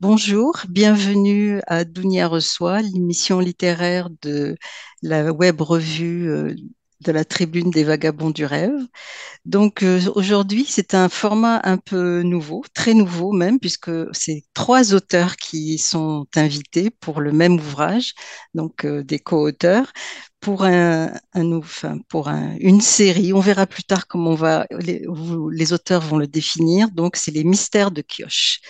Bonjour, bienvenue à Dounia Reçoit, l'émission littéraire de la web revue euh, de la Tribune des Vagabonds du Rêve. Donc euh, aujourd'hui, c'est un format un peu nouveau, très nouveau même, puisque c'est trois auteurs qui sont invités pour le même ouvrage, donc euh, des co-auteurs pour une série. On verra plus tard comment les auteurs vont le définir. Donc c'est les mystères de Kioche,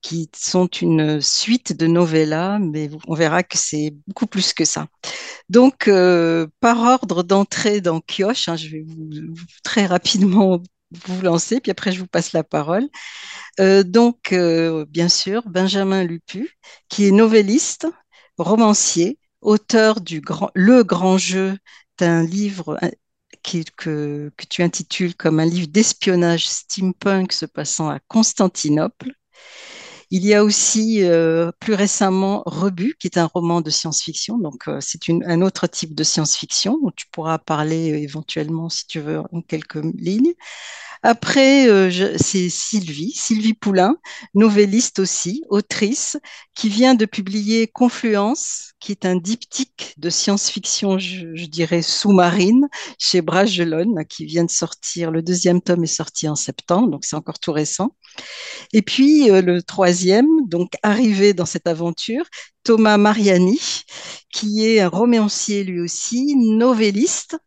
qui sont une suite de novellas, mais on verra que c'est beaucoup plus que ça. Donc euh, par ordre d'entrée dans Kioche, hein, je vais vous, très rapidement vous lancer, puis après je vous passe la parole. Euh, donc, euh, bien sûr, Benjamin Lupu, qui est novelliste, romancier, auteur du grand, Le Grand Jeu, d'un livre euh, qui, que, que tu intitules comme un livre d'espionnage steampunk se passant à Constantinople. Il y a aussi euh, plus récemment Rebut, qui est un roman de science-fiction. Donc, euh, c'est un autre type de science-fiction dont tu pourras parler éventuellement, si tu veux, en quelques lignes. Après, euh, c'est Sylvie, Sylvie Poulain, novelliste aussi, autrice, qui vient de publier Confluence, qui est un diptyque de science-fiction, je, dirais, sous-marine, chez Bragelonne, qui vient de sortir. Le deuxième tome est sorti en septembre, donc c'est encore tout récent. Et puis euh, le troisième, donc arrivé dans cette aventure, Thomas Mariani, qui est un romancier lui aussi, novelliste,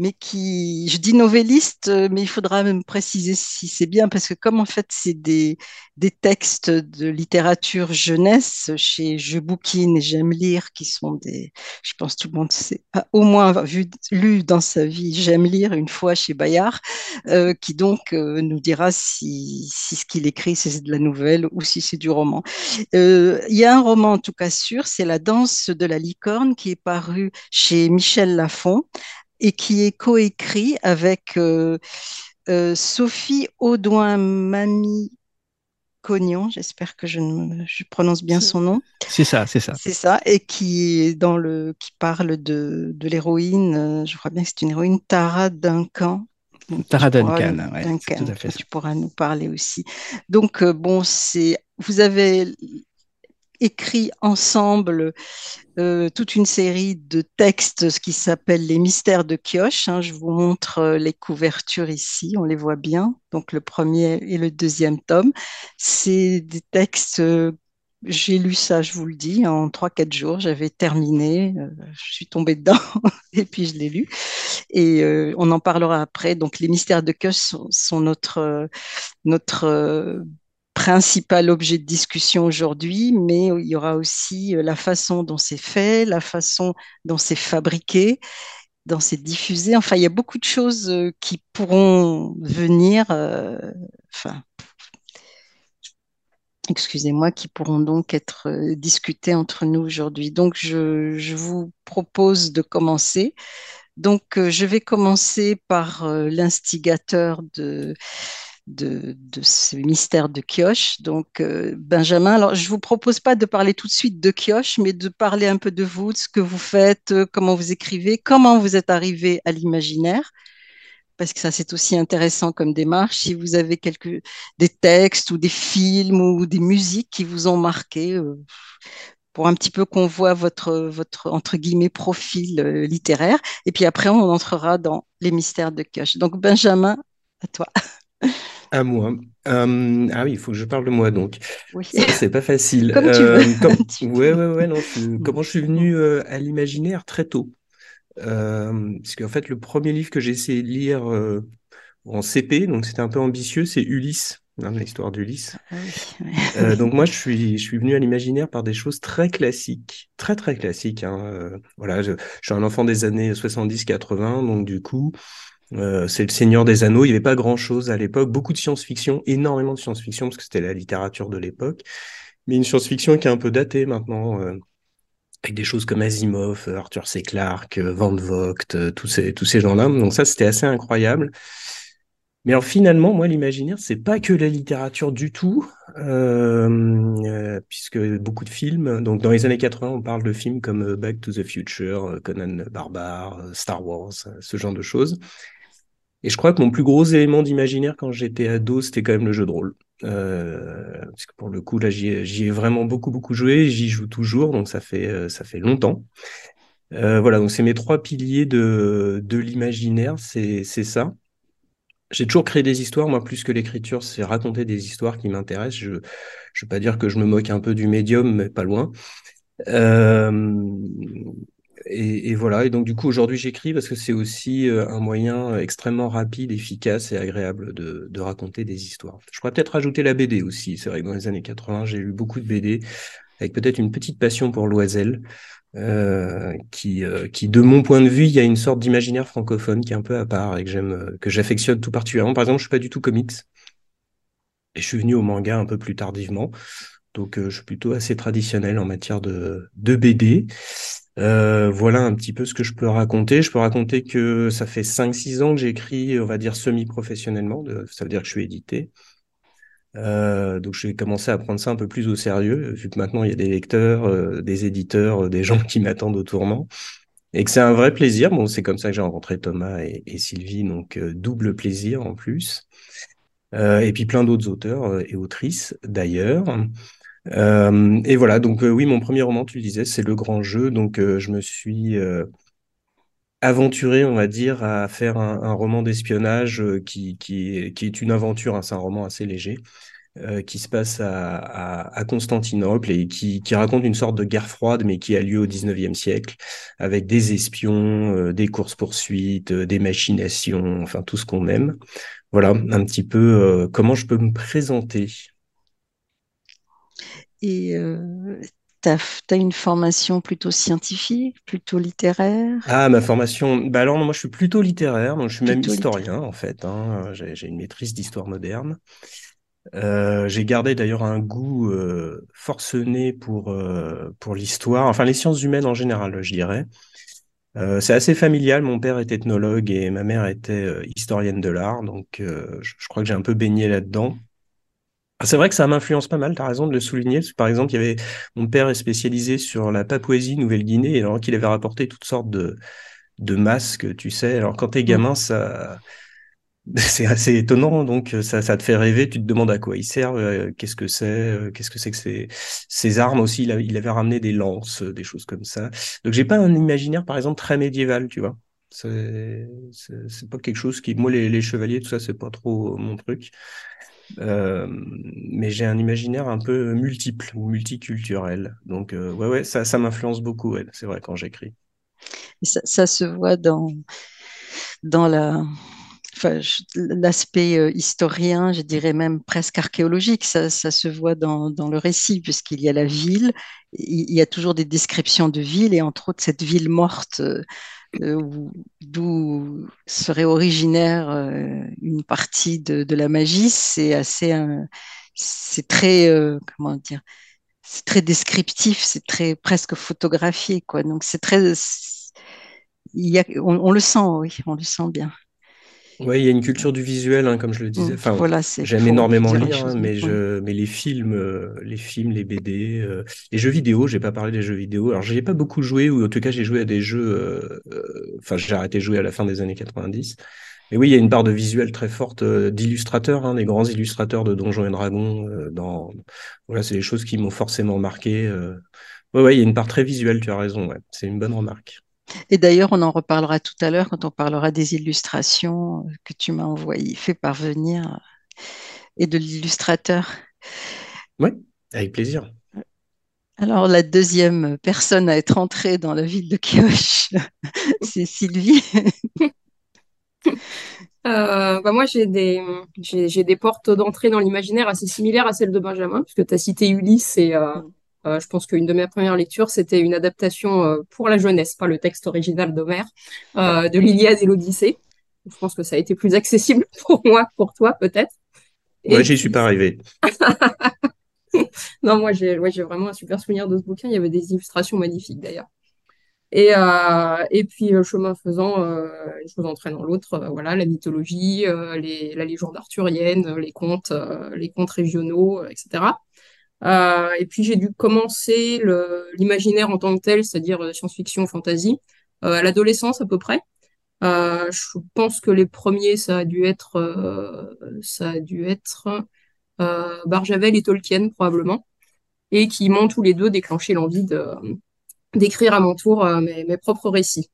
mais qui, je dis novelliste, euh, mais il faudra me préciser si c'est bien, parce que comme en fait c'est des, des textes de littérature jeunesse chez Je bouquine et J'aime lire, qui sont des, je pense tout le monde sait, au moins vu, lu dans sa vie J'aime lire une fois chez Bayard, euh, qui donc euh, nous dira si, si ce qu'il écrit c'est de la nouvelle ou si c'est du roman. Il y a un roman en tout cas sûr, c'est La danse de la licorne qui est paru chez Michel Lafon et qui est coécrit avec euh, euh, Sophie Audouin-Mamie Cognon, j'espère que je, ne, je, prononce bien son nom. C'est ça, c'est ça. C'est ça, et qui est dans le, qui parle de, de l'héroïne, euh, je crois bien que c'est une héroïne, Tara Duncan. Tara Duncan, ouais, Duncan tout à fait tu pourras nous parler aussi. Donc, bon, c'est, vous avez écrit ensemble euh, toute une série de textes, ce qui s'appelle les mystères de Kioche. Hein. Je vous montre euh, les couvertures ici, on les voit bien. Donc le premier et le deuxième tome, c'est des textes. Euh, j'ai lu ça, je vous le dis, en 3-4 jours. J'avais terminé, je suis tombée dedans et puis je l'ai lu. Et on en parlera après. Donc les mystères de Kioche sont, sont notre, notre principal objet de discussion aujourd'hui, mais il y aura aussi euh, la façon dont c'est fait, la façon dont c'est fabriqué, dont c'est diffusé. Enfin, il y a beaucoup de choses euh, qui pourront venir, euh, enfin, excusez-moi, qui pourront donc être discutées entre nous aujourd'hui. Donc, je, vous propose de commencer. Donc, je vais commencer par l'instigateur de de, ce mystère de Kioche. Donc, euh, Benjamin, alors je ne vous propose pas de parler tout de suite de Kioche, mais de parler un peu de vous, de ce que vous faites, euh, comment vous écrivez, comment vous êtes arrivé à l'imaginaire, parce que ça c'est aussi intéressant comme démarche. Si vous avez quelques, des textes ou des films ou des musiques qui vous ont marqué, euh, pour un petit peu qu'on voit votre, votre, entre guillemets, profil littéraire. Et puis après, on entrera dans les mystères de Kioche. Donc, Benjamin, à toi. À moi. Euh, ah oui, il faut que je parle de moi donc. Oui. C'est pas facile. Comme tu veux. comme... Ouais, ouais, ouais, non. Comment je suis venu euh, à l'imaginaire très tôt. Euh, parce qu'en fait, le premier livre que j'ai essayé de lire en CP, donc c'était un peu ambitieux, c'est Ulysse, hein, l'histoire d'Ulysse. Ah oui, donc moi, je suis, je suis venu à l'imaginaire par des choses très classiques, très très classiques. Hein. voilà, je, je, suis un enfant des années 70-80, donc du coup. Euh, c'est le Seigneur des Anneaux. Il n'y avait pas grand-chose à l'époque. Beaucoup de science-fiction, énormément de science-fiction, parce que c'était la littérature de l'époque. Mais une science-fiction qui est un peu datée maintenant, euh, avec des choses comme Asimov, Arthur C. Clarke, Van Vogt, euh, tous ces, tous ces gens-là. Donc ça, c'était assez incroyable. Mais alors finalement, moi, l'imaginaire, c'est pas que la littérature du tout, euh, euh, puisque beaucoup de films, donc dans les années 80, on parle de films comme Back to the Future, Conan le Barbare, Star Wars, ce genre de choses. Et je crois que mon plus gros élément d'imaginaire quand j'étais ado, c'était quand même le jeu de rôle. parce que pour le coup, là, j'y ai, vraiment beaucoup, beaucoup joué. J'y joue toujours, donc ça fait, ça fait longtemps. voilà, donc c'est mes trois piliers de, de l'imaginaire, c'est ça. J'ai toujours créé des histoires, moi, plus que l'écriture, c'est raconter des histoires qui m'intéressent. Je ne veux pas dire que je me moque un peu du médium, mais pas loin. Euh, et, voilà, et donc du coup, aujourd'hui, j'écris parce que c'est aussi euh, un moyen extrêmement rapide, efficace et agréable de, de raconter des histoires. Je pourrais peut-être rajouter la BD aussi. C'est vrai que dans les années 80, j'ai lu beaucoup de BD, avec peut-être une petite passion pour Loisel. Euh, qui, euh, qui, de mon point de vue, il y a une sorte d'imaginaire francophone qui est un peu à part et que j'aime, euh, que j'affectionne tout particulièrement. Par exemple, je suis pas du tout comics et je suis venu au manga un peu plus tardivement, donc je suis plutôt assez traditionnel en matière de, de BD. Voilà un petit peu ce que je peux raconter. Je peux raconter que ça fait 5-6 ans que j'écris, on va dire, semi-professionnellement. Ça veut dire que je suis édité. Euh, donc j'ai commencé à prendre ça un peu plus au sérieux, vu que maintenant il y a des lecteurs, euh, des éditeurs, euh, des gens qui m'attendent au tournant, et que c'est un vrai plaisir. Bon, c'est comme ça que j'ai rencontré Thomas et, et Sylvie, donc double plaisir en plus. et puis plein d'autres auteurs et autrices d'ailleurs. Et voilà, donc oui, mon premier roman, tu le disais, c'est Le Grand Jeu. Donc je me suis aventuré, on va dire, à faire un, roman d'espionnage euh, qui, qui, est une aventure, hein, c'est un roman assez léger, euh, qui se passe à, Constantinople et qui, qui, raconte une sorte de guerre froide, mais qui a lieu au 19e siècle, avec des espions, euh, des courses-poursuites, des machinations, enfin tout ce qu'on aime. Voilà un petit peu comment je peux me présenter. Et tu as, une formation plutôt scientifique, plutôt littéraire? Ah, ma formation. Bah alors, moi, je suis plutôt littéraire, donc je suis même historien, en fait. Hein. J'ai une maîtrise d'histoire moderne. Euh, j'ai gardé d'ailleurs un goût euh, forcené pour, euh, pour l'histoire, enfin les sciences humaines en général, je dirais. c'est assez familial. Mon père était ethnologue et ma mère était historienne de l'art, donc je, crois que j'ai un peu baigné là-dedans. Ah, c'est vrai que ça m'influence pas mal, tu as raison de le souligner. Par exemple, il y avait mon père est spécialisé sur la Papouasie, Nouvelle-Guinée, alors qu'il avait rapporté toutes sortes de, de masques, tu sais. Alors quand t'es mmh. gamin, ça c'est assez étonnant, donc ça, ça te fait rêver, tu te demandes à quoi ils servent, euh, qu'est-ce que c'est, euh, qu'est-ce que c'est que ces, ces armes aussi, il, il, avait ramené des lances, des choses comme ça. Donc j'ai pas un imaginaire, par exemple, très médiéval, tu vois. C'est pas quelque chose qui... Moi, les, les chevaliers, tout ça, c'est pas trop mon truc. Euh, mais j'ai un imaginaire un peu multiple ou multiculturel. Donc, euh, ouais, ouais, ça, ça m'influence beaucoup, c'est vrai, quand j'écris. Ça, se voit dans, dans la, enfin, l'aspect euh, historien, je dirais même presque archéologique, ça, ça se voit dans, dans, le récit, puisqu'il y a la ville, il y a toujours des descriptions de ville, et entre autres cette ville morte euh, d'où serait originaire euh, une partie de, la magie, c'est assez, euh, c'est très, comment dire, c'est très descriptif, c'est très presque photographié, quoi. Donc c'est très, il y a, on, le sent, oui, on le sent bien. Oui, il y a une culture du visuel, hein, comme je le disais. Enfin, voilà, j'aime énormément lire, hein, mais, je, mais les films, euh, les films, les BD, euh, les jeux vidéo, j'ai pas parlé des jeux vidéo. Alors, j'ai pas beaucoup joué, ou en tout cas, j'ai joué à des jeux. Euh, enfin, j'ai arrêté de jouer à la fin des années 90. Mais oui, il y a une part de visuel très forte d'illustrateurs, hein, des grands illustrateurs de Donjons et Dragons. dans voilà, c'est des choses qui m'ont forcément marqué. Oui, ouais, il y a une part très visuelle. Tu as raison. Ouais, c'est une bonne remarque. Et d'ailleurs, on en reparlera tout à l'heure quand on parlera des illustrations que tu m'as envoyées, fait parvenir, et de l'illustrateur. Oui, avec plaisir. Alors, la deuxième personne à être entrée dans la ville de Kioche, c'est Sylvie. Euh, bah moi, j'ai des, j'ai, des portes d'entrée dans l'imaginaire assez similaires à celles de Benjamin, puisque tu as cité Ulysse et, euh, euh, je pense qu'une de mes premières lectures, c'était une adaptation euh, pour la jeunesse, pas le texte original d'Homère, euh, de l'Iliade et l'Odyssée. Je pense que ça a été plus accessible pour moi, pour toi peut-être. Moi, j'y suis pas arrivé. non, moi, j'ai ouais, vraiment un super souvenir de ce bouquin. Il y avait des illustrations magnifiques d'ailleurs. Et, euh, et puis, chemin faisant, euh, une chose entraînant l'autre, voilà, la mythologie, les, la légende arthurienne, les contes, les contes régionaux, etc. Euh, et puis j'ai dû commencer l'imaginaire en tant que tel, c'est-à-dire euh, science-fiction, fantasy, euh, à l'adolescence à peu près. je pense que les premiers, ça a dû être, ça a dû être Barjavel et Tolkien probablement, et qui m'ont tous les deux déclenché l'envie d'écrire à mon tour mes, mes, propres récits.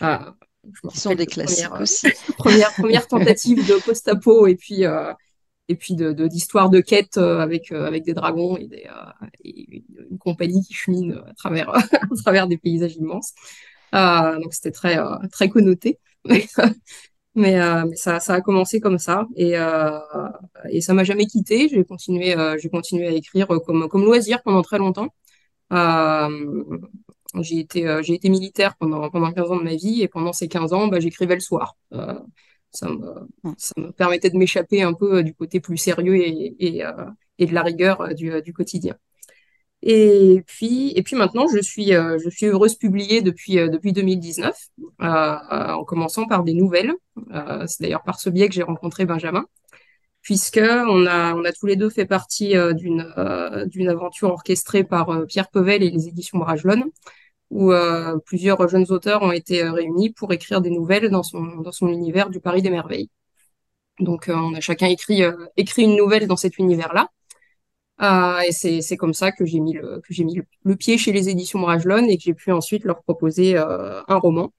Qui sont des classiques aussi. première, première tentative de post-apo et puis et puis de d'histoires de, quêtes avec avec des dragons et, et une compagnie qui chemine à travers à travers des paysages immenses. donc c'était très très connoté. Mais, euh, mais ça, ça, a commencé comme ça et, euh, et ça m'a jamais quitté. J'ai continué, euh, continué à écrire comme, comme loisir pendant très longtemps. Euh, j'ai été, j'ai été militaire pendant, pendant 15 ans de ma vie et pendant ces 15 ans, bah, j'écrivais le soir. Ça, me, ça me permettait de m'échapper un peu du côté plus sérieux et, et, et de la rigueur du, du quotidien. Et puis, et puis maintenant, je suis, euh, je suis heureuse publiée depuis, euh, depuis 2019, euh, en commençant par des nouvelles. c'est d'ailleurs par ce biais que j'ai rencontré Benjamin, puisque on a, on a tous les deux fait partie d'une, d'une aventure orchestrée par Pierre Pevel et les éditions Bragelonne, où plusieurs jeunes auteurs ont été réunis pour écrire des nouvelles dans son, dans son univers du Paris des Merveilles. Donc, on a chacun écrit, écrit une nouvelle dans cet univers-là. Euh, et c'est comme ça que j'ai mis, le, que j'ai mis le, pied chez les éditions Bragelonne et que j'ai pu ensuite leur proposer euh, un roman.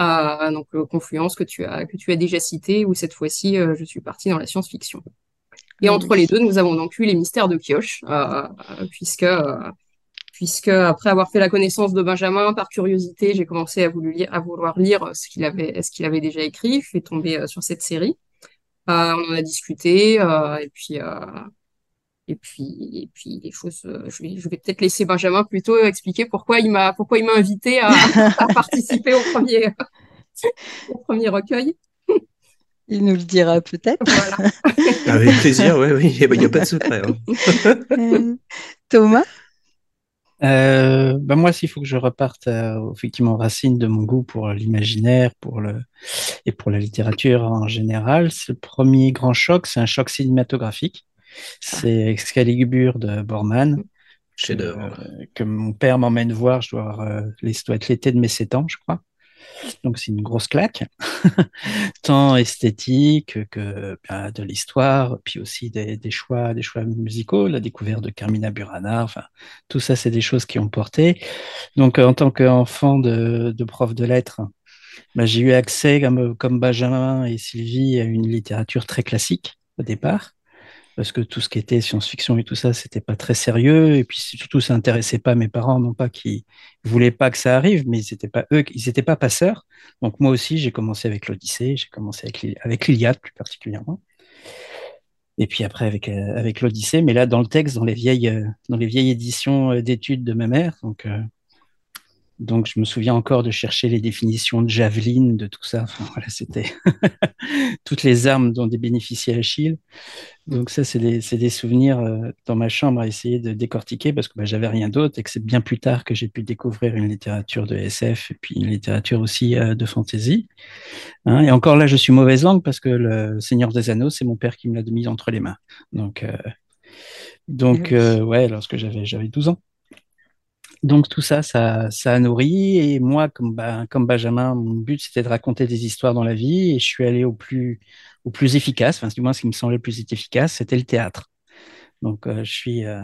Euh, donc Confluence que tu as que tu as déjà cité où cette fois-ci je suis partie dans la science-fiction. Et entre les deux, nous avons donc eu les mystères de Pioche, puisque puisque après avoir fait la connaissance de Benjamin par curiosité, j'ai commencé à, voulu lire, à vouloir lire ce qu'il avait ce qu'il avait déjà écrit. Je suis tombée sur cette série. on en a discuté et puis et puis, et puis les choses, euh, je vais, je vais peut-être laisser Benjamin plutôt expliquer pourquoi il m'a, pourquoi il m'a invité à, à participer au premier, au premier recueil. Il nous le dira peut-être. Voilà. Avec plaisir, oui, oui, il n'y a pas de secret. Hein. Euh, Thomas? Euh, ben moi, s'il faut que je reparte euh, effectivement aux racines de mon goût pour l'imaginaire, pour le et pour la littérature en général, ce premier grand choc, c'est un choc cinématographique. C'est Excalibur de Borman. Euh, que mon père m'emmène voir, je dois, euh, doit être l'été de mes 7 ans, je crois. Donc c'est une grosse claque, tant esthétique que ben, de l'histoire, puis aussi des, choix, des choix musicaux, la découverte de Carmina Burana, tout ça c'est des choses qui ont porté. Donc en tant qu'enfant de, prof de lettres, ben, j'ai eu accès comme Benjamin et Sylvie à une littérature très classique au départ parce que tout ce qui était science-fiction et tout ça, c'était pas très sérieux. Et puis surtout, ça intéressait pas mes parents, non pas qu'ils voulaient pas que ça arrive, mais ils n'étaient pas eux, ils n'étaient pas passeurs. Donc moi aussi, j'ai commencé avec l'Odyssée, j'ai commencé avec, avec l'Iliade plus particulièrement. Et puis après avec euh, avec l'Odyssée, mais là dans le texte, dans les vieilles euh, dans les vieilles éditions euh, d'études de ma mère, donc donc, je me souviens encore de chercher les définitions de javeline, de tout ça. Enfin, voilà, c'était toutes les armes dont bénéficiait Achille. Donc, ça, c'est des, des, souvenirs euh, dans ma chambre à essayer de décortiquer parce que bah, j'avais rien d'autre et que c'est bien plus tard que j'ai pu découvrir une littérature de SF et puis une littérature aussi euh, de fantasy. Hein, et encore là, je suis mauvaise langue parce que le Seigneur des Anneaux, c'est mon père qui me l'a mis entre les mains. Donc, euh, donc ouais, lorsque j'avais 12 ans. Donc tout ça, ça, ça a nourri. Et moi, comme, Benjamin, mon but, c'était de raconter des histoires dans la vie. Et je suis allé au plus, efficace, enfin, du moins ce qui me semblait le plus efficace, c'était le théâtre. Donc euh, je, suis, euh,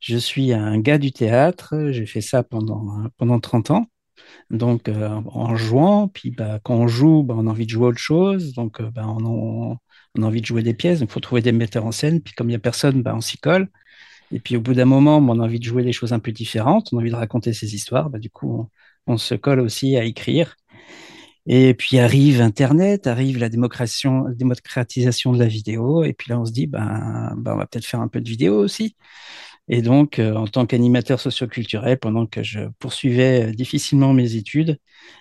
je suis un gars du théâtre. J'ai fait ça pendant, pendant 30 ans. Donc euh, en jouant, puis bah, quand on joue, bah, on a envie de jouer autre chose. Donc bah, on, on, a envie de jouer des pièces. Il faut trouver des metteurs en scène. Puis comme il n'y a personne, on s'y colle. Et puis au bout d'un moment, on a envie de jouer des choses un peu différentes, on a envie de raconter ces histoires. Bah, du coup, on, se colle aussi à écrire. Et puis arrive Internet, arrive la démocratisation de la vidéo. Et puis là, on se dit, ben, ben on va peut-être faire un peu de vidéo aussi. Et donc, euh, en tant qu'animateur socioculturel, pendant que je poursuivais euh, difficilement mes études,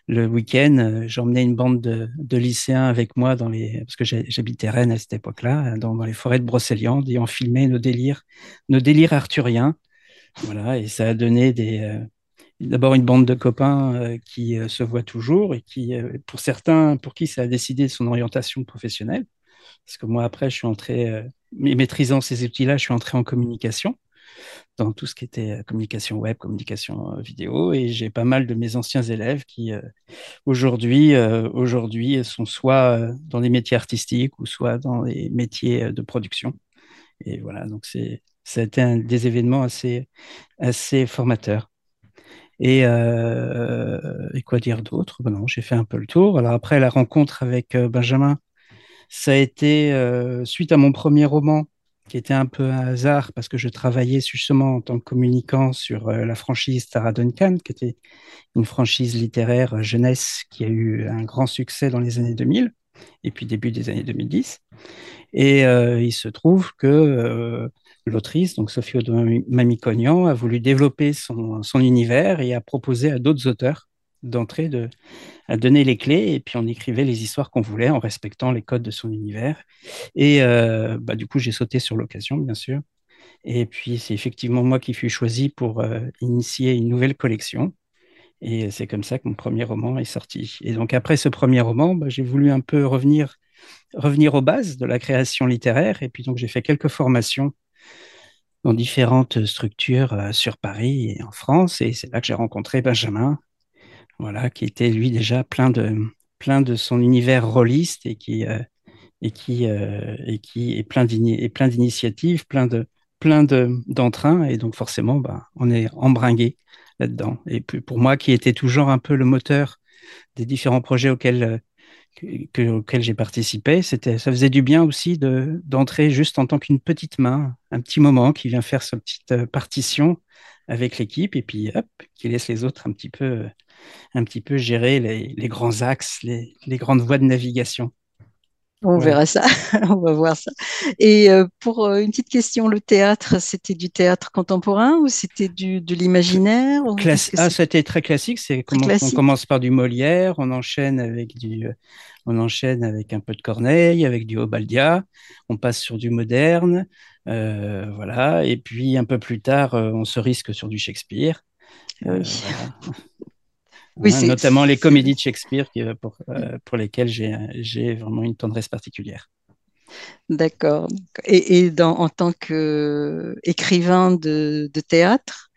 le week-end, euh, j'emmenais une bande de, lycéens avec moi dans les, parce que j'habitais Rennes à cette époque-là, dans, les forêts de Brocéliande, et on filmait nos délires, nos délires arthuriens. Voilà, et ça a donné des, d'abord une bande de copains qui se voient toujours et qui, pour certains, pour qui ça a décidé son orientation professionnelle. Parce que moi, après, je suis entré, maîtrisant ces outils-là, je suis entré en communication dans tout ce qui était euh, communication web, communication euh, vidéo. Et j'ai pas mal de mes anciens élèves qui euh, aujourd'hui aujourd'hui sont soit dans des métiers artistiques ou soit dans des métiers de production. Et voilà, donc c'est, ça a été un des événements assez, assez formateurs. Et, quoi dire d'autre? Ben Non, j'ai fait un peu le tour. Alors après, la rencontre avec Benjamin, ça a été suite à mon premier roman, qui était un peu un hasard, parce que je travaillais justement en tant que communicant sur euh, la franchise Tara Duncan, qui était une franchise littéraire jeunesse qui a eu un grand succès dans les années 2000 et puis début des années 2010. Et euh, il se trouve que euh, l'autrice, donc Sophie Mamicognan, a voulu développer son, univers et a proposé à d'autres auteurs d'entrer, de, à donner les clés, et puis on écrivait les histoires qu'on voulait en respectant les codes de son univers. Et euh, bah, du coup, j'ai sauté sur l'occasion, bien sûr. Et puis, c'est effectivement moi qui fus choisi pour euh, initier une nouvelle collection. Et c'est comme ça que mon premier roman est sorti. Et donc, après ce premier roman, bah, j'ai voulu un peu revenir, revenir aux bases de la création littéraire. Et puis, donc, j'ai fait quelques formations dans différentes structures euh, sur Paris et en France. Et c'est là que j'ai rencontré Benjamin, voilà, qui était lui déjà plein de, plein de son univers rôliste et qui, euh, et qui, euh, et qui est plein d'initiatives, plein de, plein d'entrain. et donc, forcément, bah, on est embringué là-dedans. Et pour moi, qui était toujours un peu le moteur des différents projets auxquels, que, auxquels j'ai participé, c'était, ça faisait du bien aussi de, d'entrer juste en tant qu'une petite main, un petit moment qui vient faire sa petite euh, partition avec l'équipe et puis hop, qui laisse les autres un petit peu, un petit peu gérer les, les grands axes, les, les grandes voies de navigation. On ouais. verra ça, on va voir ça. Et euh, pour euh, une petite question, le théâtre, c'était du théâtre contemporain ou c'était du de l'imaginaire. Ah, c'était très classique. C'est on commence par du Molière, on enchaîne avec du, on enchaîne avec un peu de Corneille, avec du Obaldia, on passe sur du moderne, euh, voilà. Et puis un peu plus tard, euh, on se risque sur du Shakespeare. Euh, oui. Voilà. Oui, hein, notamment les comédies de Shakespeare qui, pour, euh, pour lesquelles j'ai vraiment une tendresse particulière. D'accord. Et, et dans, en tant qu'écrivain de, de, théâtre,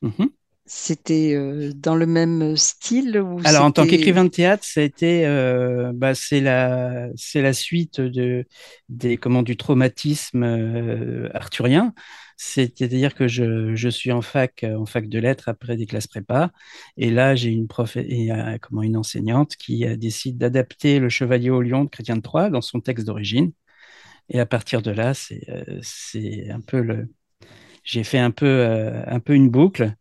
mm -hmm. C'était euh, dans le même style ou Alors, en tant qu'écrivain de théâtre, ça a été, euh, bah, c'est la, c'est la suite de, des, comment, du traumatisme euh, arthurien. C'est-à-dire que je, je, suis en fac, en fac de lettres après des classes prépa, et là j'ai une prof et comment une enseignante qui décide d'adapter le Chevalier au Lion de Chrétien de Troyes dans son texte d'origine. Et à partir de là, c'est c'est un peu le, j'ai fait un peu un peu une boucle.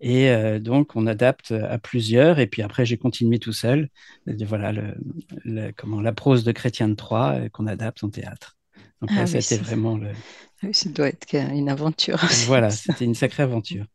Et euh, donc, on adapte à plusieurs. Et puis après, j'ai continué tout seul. Et voilà, le, le, comment, la prose de Chrétien de Troyes euh, qu'on adapte en théâtre. Donc là, ah, oui, c'était vraiment le, ça doit être une aventure. Voilà, c'était une sacrée aventure.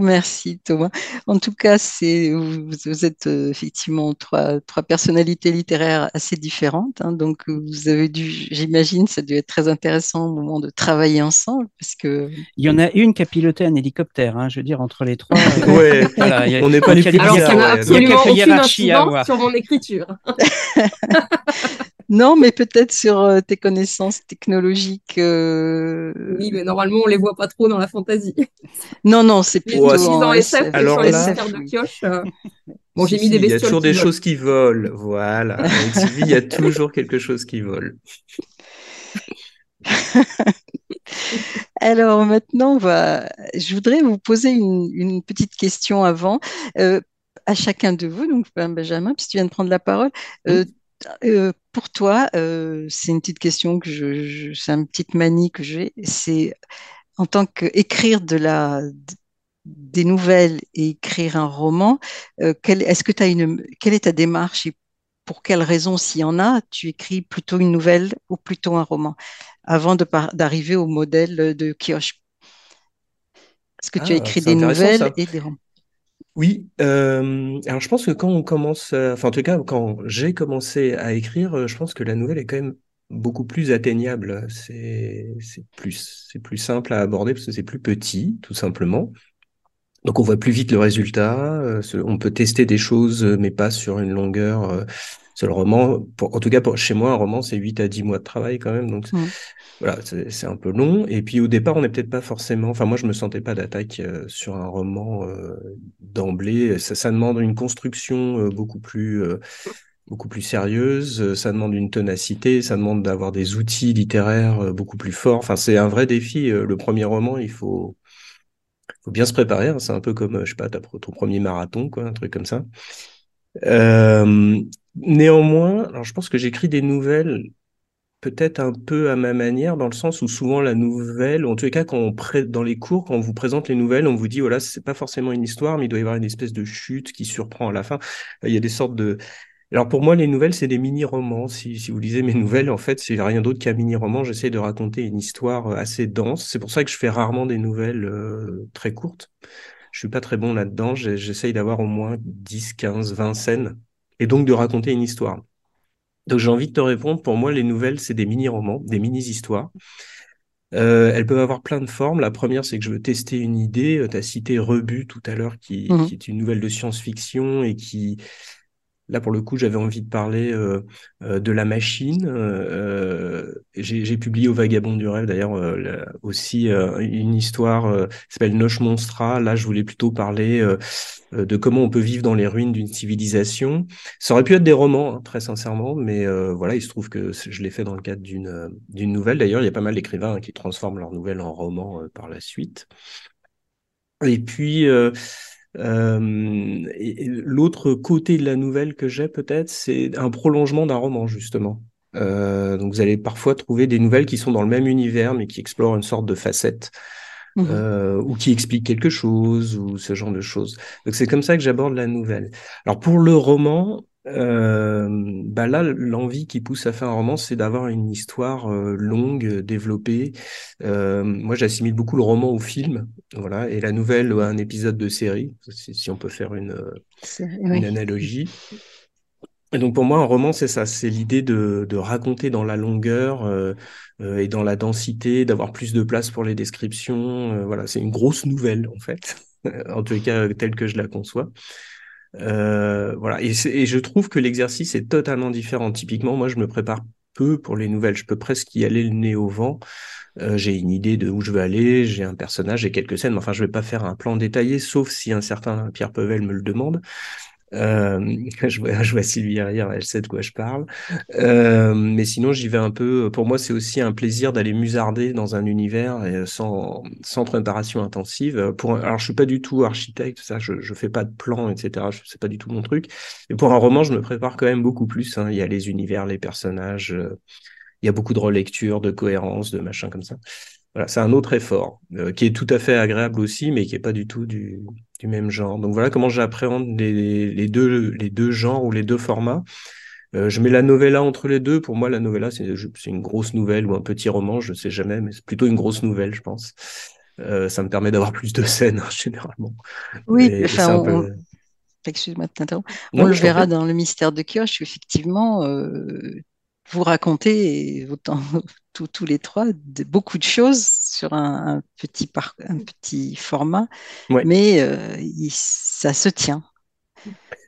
Merci Thomas. En tout cas, c'est vous, vous, êtes euh, effectivement trois, trois personnalités littéraires assez différentes. Hein, donc vous avez dû, j'imagine, ça a dû être très intéressant au moment de travailler ensemble parce que il y en a une qui a piloté un hélicoptère. Hein, je veux dire entre les trois. ouais. voilà, a, on n'est pas les Alors ça n'a absolument aucune incidence sur mon écriture. Non, mais peut-être sur euh, tes connaissances technologiques. Euh... Oui, mais normalement, on les voit pas trop dans la fantaisie. Non, non, c'est plutôt ouais, en SF. Alors sur là... les de pioche. Euh... Bon, si, j'ai mis des bestioles. Il y a toujours des choses qui volent. Voilà. Avec Sylvie, il y a toujours quelque chose qui vole. Alors maintenant, on va... je voudrais vous poser une, une petite question avant. Euh, à chacun de vous, donc Benjamin, puisque tu viens de prendre la parole, euh, euh, pour toi, euh, c'est une petite question que je, je c'est une petite manie que j'ai. C'est en tant qu'écrire de la des nouvelles et écrire un roman, euh, quelle, est-ce que tu as une, quelle est ta démarche et pour quelle raison, s'il y en a, tu écris plutôt une nouvelle ou plutôt un roman avant de d'arriver au modèle de Kioche Est-ce que ah, tu as écrit des nouvelles ça. et des romans? Oui, euh, alors je pense que quand on commence, euh, enfin en tout cas quand j'ai commencé à écrire, euh, je pense que la nouvelle est quand même beaucoup plus atteignable. C'est plus, c'est plus simple à aborder parce que c'est plus petit, tout simplement. Donc on voit plus vite le résultat. On peut tester des choses, mais pas sur une longueur. Sur le roman, pour, en tout cas pour, chez moi, un roman c'est 8 à 10 mois de travail quand même. Donc mmh voilà, c'est un peu long. Et puis au départ, on n'est peut-être pas forcément. Enfin, moi, je me sentais pas d'attaque euh, sur un roman euh, d'emblée. Ça, ça, demande une construction euh, beaucoup plus beaucoup plus sérieuse. Ça demande une tenacité, ça demande d'avoir des outils littéraires beaucoup plus forts. Enfin, c'est un vrai défi. Le premier roman, il faut, faut bien se préparer. Hein. C'est un peu comme, je sais pas, ton premier marathon, quoi, un truc comme ça. Euh, néanmoins, alors je pense que j'écris des nouvelles peut-être un peu à ma manière, dans le sens où souvent la nouvelle, en tous les cas, quand on pré dans les cours, quand on vous présente les nouvelles, on vous dit, voilà, c'est pas forcément une histoire, mais il doit y avoir une espèce de chute qui surprend à la fin. Il y a des sortes de... Alors pour moi, les nouvelles, c'est des mini-romans. Si, si vous lisez mes nouvelles, en fait, c'est rien d'autre qu'un mini-roman. J'essaie de raconter une histoire assez dense. C'est pour ça que je fais rarement des nouvelles euh, très courtes. Je suis pas très bon là-dedans. J'essaye d'avoir au moins 10, 15, 20 scènes et donc de raconter une histoire. Donc j'ai envie de te répondre, pour moi, les nouvelles, c'est des mini-romans, des mini-histoires. Euh, elles peuvent avoir plein de formes. La première, c'est que je veux tester une idée. Tu as cité Rebut tout à l'heure, qui, Mhm. qui est une nouvelle de science-fiction et qui, Là, pour le coup, j'avais envie de parler euh, euh, de la machine. Euh, j'ai j'ai publié au Vagabond du rêve, d'ailleurs, euh, aussi euh, une histoire euh, qui s'appelle Noche Monstra. Là, je voulais plutôt parler euh, euh, de comment on peut vivre dans les ruines d'une civilisation. Ça aurait pu être des romans, hein, très sincèrement, mais euh, voilà, il se trouve que je l'ai fait dans le cadre d'une euh, d'une nouvelle. D'ailleurs, il y a pas mal d'écrivains hein, qui transforment leurs nouvelles en romans euh, par la suite. Et puis, euh, l'autre côté de la nouvelle que j'ai peut-être, c'est un prolongement d'un roman, justement. Euh, donc vous allez parfois trouver des nouvelles qui sont dans le même univers, mais qui explorent une sorte de facette, Mhm. euh, ou qui expliquent quelque chose, ou ce genre de choses. Donc c'est comme ça que j'aborde la nouvelle. Alors pour le roman, euh, bah là, l'envie qui pousse à faire un roman, c'est d'avoir une histoire euh, longue, développée. Euh, moi, j'assimile beaucoup le roman au film, voilà, et la nouvelle à un épisode de série, si, on peut faire une, analogie. Et donc pour moi, un roman, c'est ça, c'est l'idée de, de raconter dans la longueur euh, euh, et dans la densité, d'avoir plus de place pour les descriptions. euh, voilà, c'est une grosse nouvelle en fait, en tout cas telle que je la conçois. Euh, voilà, et, je trouve que l'exercice est totalement différent. Typiquement, moi, je me prépare peu pour les nouvelles. Je peux presque y aller le nez au vent. Euh, j'ai une idée de où je veux aller, j'ai un personnage, j'ai quelques scènes, mais enfin, je vais pas faire un plan détaillé, sauf si un certain Pierre Pevel me le demande. Euh, je vois, je vois Sylvie rire, elle sait de quoi je parle. Euh, mais sinon, j'y vais un peu. Pour moi, c'est aussi un plaisir d'aller musarder dans un univers et sans, sans préparation intensive. Pour, alors, je suis pas du tout architecte, ça, je, je fais pas de plan, etc. Je sais pas du tout mon truc. Et pour un roman, je me prépare quand même beaucoup plus. hein. Il y a les univers, les personnages. euh, il y a beaucoup de relecture, de cohérence, de machin comme ça. Voilà, c'est un autre effort euh, qui est tout à fait agréable aussi, mais qui est pas du tout du, du même genre. Donc voilà comment j'appréhende les, les deux, les deux genres ou les deux formats. Euh, je mets la novella entre les deux. Pour moi, la novella, c'est une grosse nouvelle ou un petit roman, je sais jamais, mais c'est plutôt une grosse nouvelle, je pense. Euh, ça me permet d'avoir plus de scènes, hein, généralement. Oui, Et, enfin, on, peu... excuse-moi de t'interrompre. On le verra dans le mystère de Kioche, effectivement, euh, vous racontez, et autant tous, tous les trois, de- beaucoup de choses sur un, un petit, par- un petit format, Ouais. mais euh, il- ça se tient.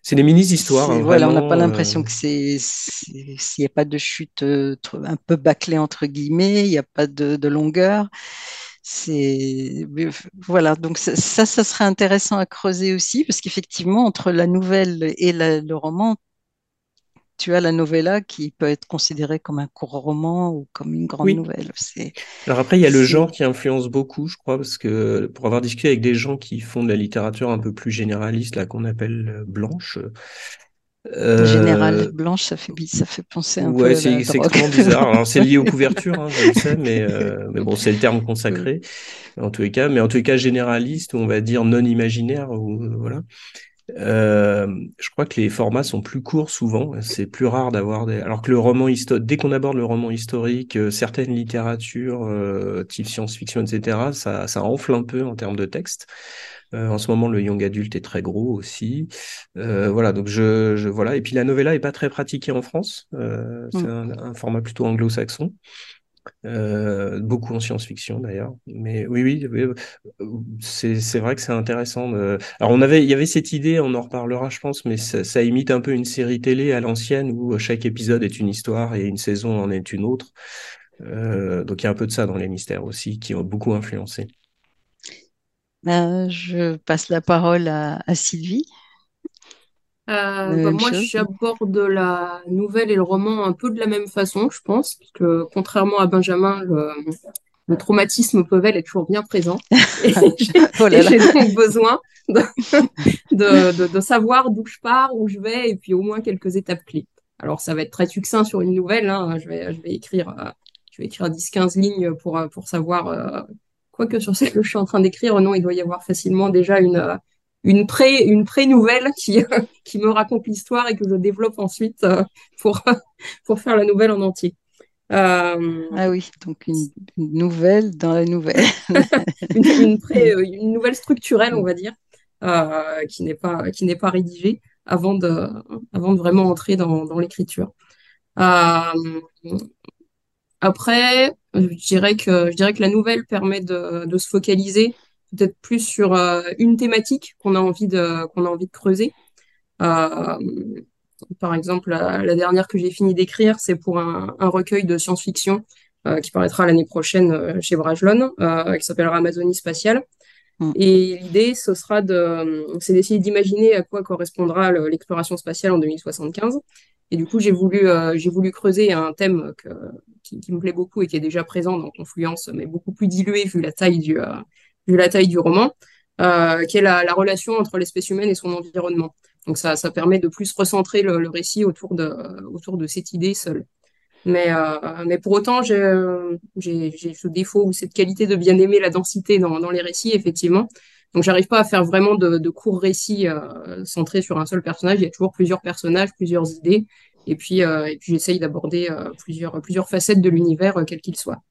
C'est des mini-histoires, hein, voilà, on n'a pas vraiment. l'impression euh, que c'est, s'il n'y a pas de chute euh, un peu bâclée entre guillemets, il n'y a pas de, de longueur. C'est voilà, donc ça, ça, ça serait intéressant à creuser aussi, parce qu'effectivement, entre la nouvelle et la- le roman, tu as la novella qui peut être considérée comme un court roman ou comme une grande Oui. nouvelle. Alors après, il y a le genre qui influence beaucoup, je crois, parce que pour avoir discuté avec des gens qui font de la littérature un peu plus généraliste, là, qu'on appelle euh, blanche, général euh, blanche, ça fait, ça fait penser un peu ouais, à la c'est extrêmement bizarre. Alors c'est lié aux couvertures, hein, je le sais, mais, euh, mais bon, c'est le terme Oui. consacré en tous les cas. Mais en tous les cas, généraliste, ou on va dire non imaginaire, ou euh, voilà. Euh, je crois que les formats sont plus courts souvent. C'est plus rare d'avoir des. Alors que le roman historique, dès qu'on aborde le roman historique, euh, certaines littératures, euh, type science-fiction, etc., ça, ça enfle un peu en termes de texte. Euh, en ce moment, le young adulte est très gros aussi. Euh, voilà, donc je, je voilà. Et puis la novella est pas très pratiquée en France. Euh, c'est Mm. un, un format plutôt anglo-saxon. Euh, beaucoup en science-fiction d'ailleurs. Mais oui, oui, c'est vrai que c'est intéressant. Alors on avait, il y avait cette idée, on en reparlera, je pense, mais ça, imite un peu une série télé à l'ancienne où chaque épisode est une histoire et une saison en est une autre. Euh, donc il y a un peu de ça dans les mystères aussi qui ont beaucoup influencé. Ben, je passe la parole à Sylvie. Euh, bah, moi, j'aborde la nouvelle et le roman un peu de la même façon, je pense, parce que contrairement à Benjamin, le, le traumatisme Pauvel est toujours bien présent. Et Oh j'ai donc besoin de, de, de, de savoir d'où je pars, où je vais, et puis au moins quelques étapes clés. Alors, ça va être très succinct sur une nouvelle, hein. Je vais, je vais écrire, euh, je vais écrire 10-15 lignes pour, euh, pour savoir, euh, quoique sur celle que je suis en train d'écrire, non, il doit y avoir facilement déjà une, une pré, une pré-nouvelle qui, qui me raconte l'histoire et que je développe ensuite euh, pour, pour faire la nouvelle en entier. Euh, Ah oui, donc une, une nouvelle dans la nouvelle. une, une, pré, euh, une nouvelle structurelle, on va dire, euh, qui n'est pas, qui n'est pas rédigée avant de, avant de vraiment entrer dans, dans l'écriture. Euh, après, je dirais que, je dirais que la nouvelle permet de, de se focaliser peut-être plus sur euh, une thématique qu'on a envie de, qu'on a envie de creuser. Euh, par exemple, la, la dernière que j'ai fini d'écrire, c'est pour un, un recueil de science-fiction euh, qui paraîtra l'année prochaine chez Brajlon, qui s'appellera Amazonie spatiale. Mm. Et l'idée, ce sera de, c'est d'essayer d'imaginer à quoi correspondra le- l'exploration spatiale en 2075. Et du coup, j'ai voulu, j'ai voulu creuser un thème que, qui, qui me plaît beaucoup et qui est déjà présent dans Confluence, mais beaucoup plus dilué vu la taille du, la taille du roman, euh, qui est la, la relation entre l'espèce humaine et son environnement. Donc ça, ça permet de plus recentrer le, récit autour de, autour de cette idée seule. Mais, euh, mais pour autant, j'ai ce défaut ou cette qualité de bien aimer la densité dans, les récits, effectivement. Donc, j'arrive pas à faire vraiment de, courts récits euh, centrés sur un seul personnage. Il y a toujours plusieurs personnages, plusieurs idées. Et puis, euh, et puis j'essaye d'aborder plusieurs, plusieurs facettes de l'univers, quel qu'il soit.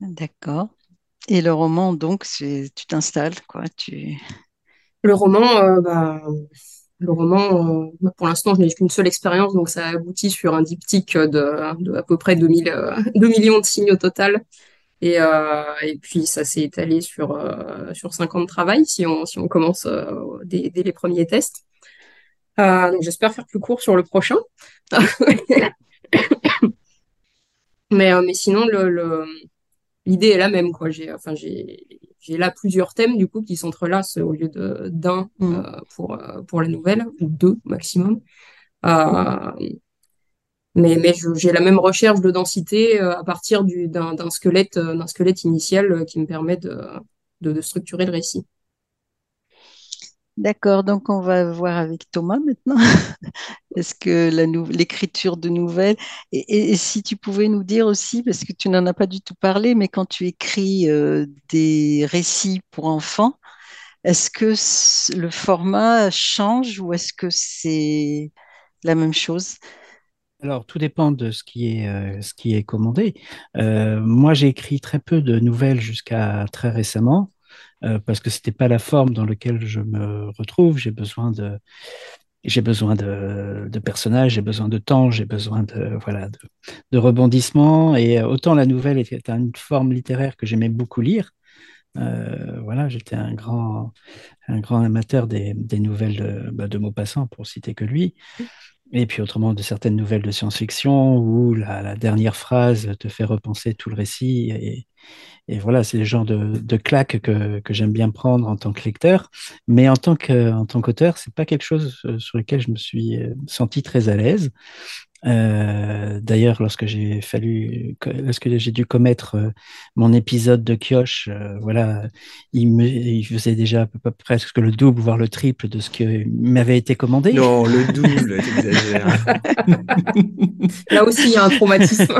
D'accord. Et le roman, donc, tu t'installes, quoi. Le roman, euh, bah, le roman, euh, pour l'instant, je n'ai qu'une seule expérience, donc ça aboutit sur un diptyque de, à peu près 2000, euh, 2 millions de signes au total. Et, puis ça s'est étalé sur, sur 5 ans de travail si on, commence dès, les premiers tests. J'espère faire plus court sur le prochain. Mais, sinon, le, l'idée est la même, quoi. J'ai, enfin, j'ai, j'ai là plusieurs thèmes, du coup, qui s'entrelacent au lieu de, d'un Mm. euh, pour, euh, pour la nouvelle, ou deux maximum. Euh, mais mais j'ai la même recherche de densité à partir du, d'un, d'un squelette, d'un squelette initial qui me permet de, de, de structurer le récit. D'accord, donc on va voir avec Thomas maintenant. Est-ce que l'écriture de nouvelles, et, si tu pouvais nous dire aussi, parce que tu n'en as pas du tout parlé, mais quand tu écris euh, des récits pour enfants, est-ce que le format change ou est-ce que c'est la même chose? Alors, tout dépend de ce qui est, euh, ce qui est commandé. Euh, moi, j'ai écrit très peu de nouvelles jusqu'à très récemment, euh, parce que c'était pas la forme dans laquelle je me retrouve. J'ai besoin de, j'ai besoin de, personnages, j'ai besoin de temps, j'ai besoin de, voilà, de, de rebondissements. Et euh, autant la nouvelle était une forme littéraire que j'aimais beaucoup lire. Euh, voilà, j'étais un grand, un grand amateur des, des nouvelles de, bah, de Maupassant, pour citer que lui. Et puis autrement, de certaines nouvelles de science-fiction où la, dernière phrase te fait repenser tout le récit. Et, voilà, c'est le genre de, claque que, j'aime bien prendre en tant que lecteur. Mais en tant que, en tant qu'auteur, c'est pas quelque chose euh, sur lequel je me suis euh, senti très à l'aise. Euh, d'ailleurs, lorsque j'ai fallu, lorsque j'ai dû commettre euh, mon épisode de Kioche, euh, voilà, il me, il faisait déjà à peu près presque le double, voire le triple de ce qui m'avait été commandé. Non, le double, t'exagères. Là aussi, il y a un traumatisme.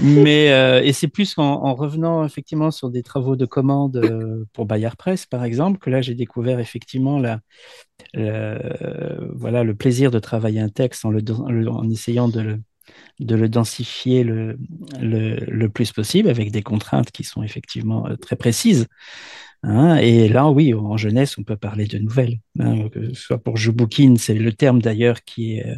Mais euh, et c'est plus en, en, revenant effectivement sur des travaux de commande euh, pour Bayard Press, par exemple, que là j'ai découvert effectivement la, voilà le plaisir de travailler un texte en, essayant de le, de le densifier le, le, plus possible avec des contraintes qui sont effectivement euh, très précises. Hein, et là, oui, en jeunesse, on peut parler de nouvelles. Hein, que ce soit pour je bouquine, c'est le terme d'ailleurs qui est,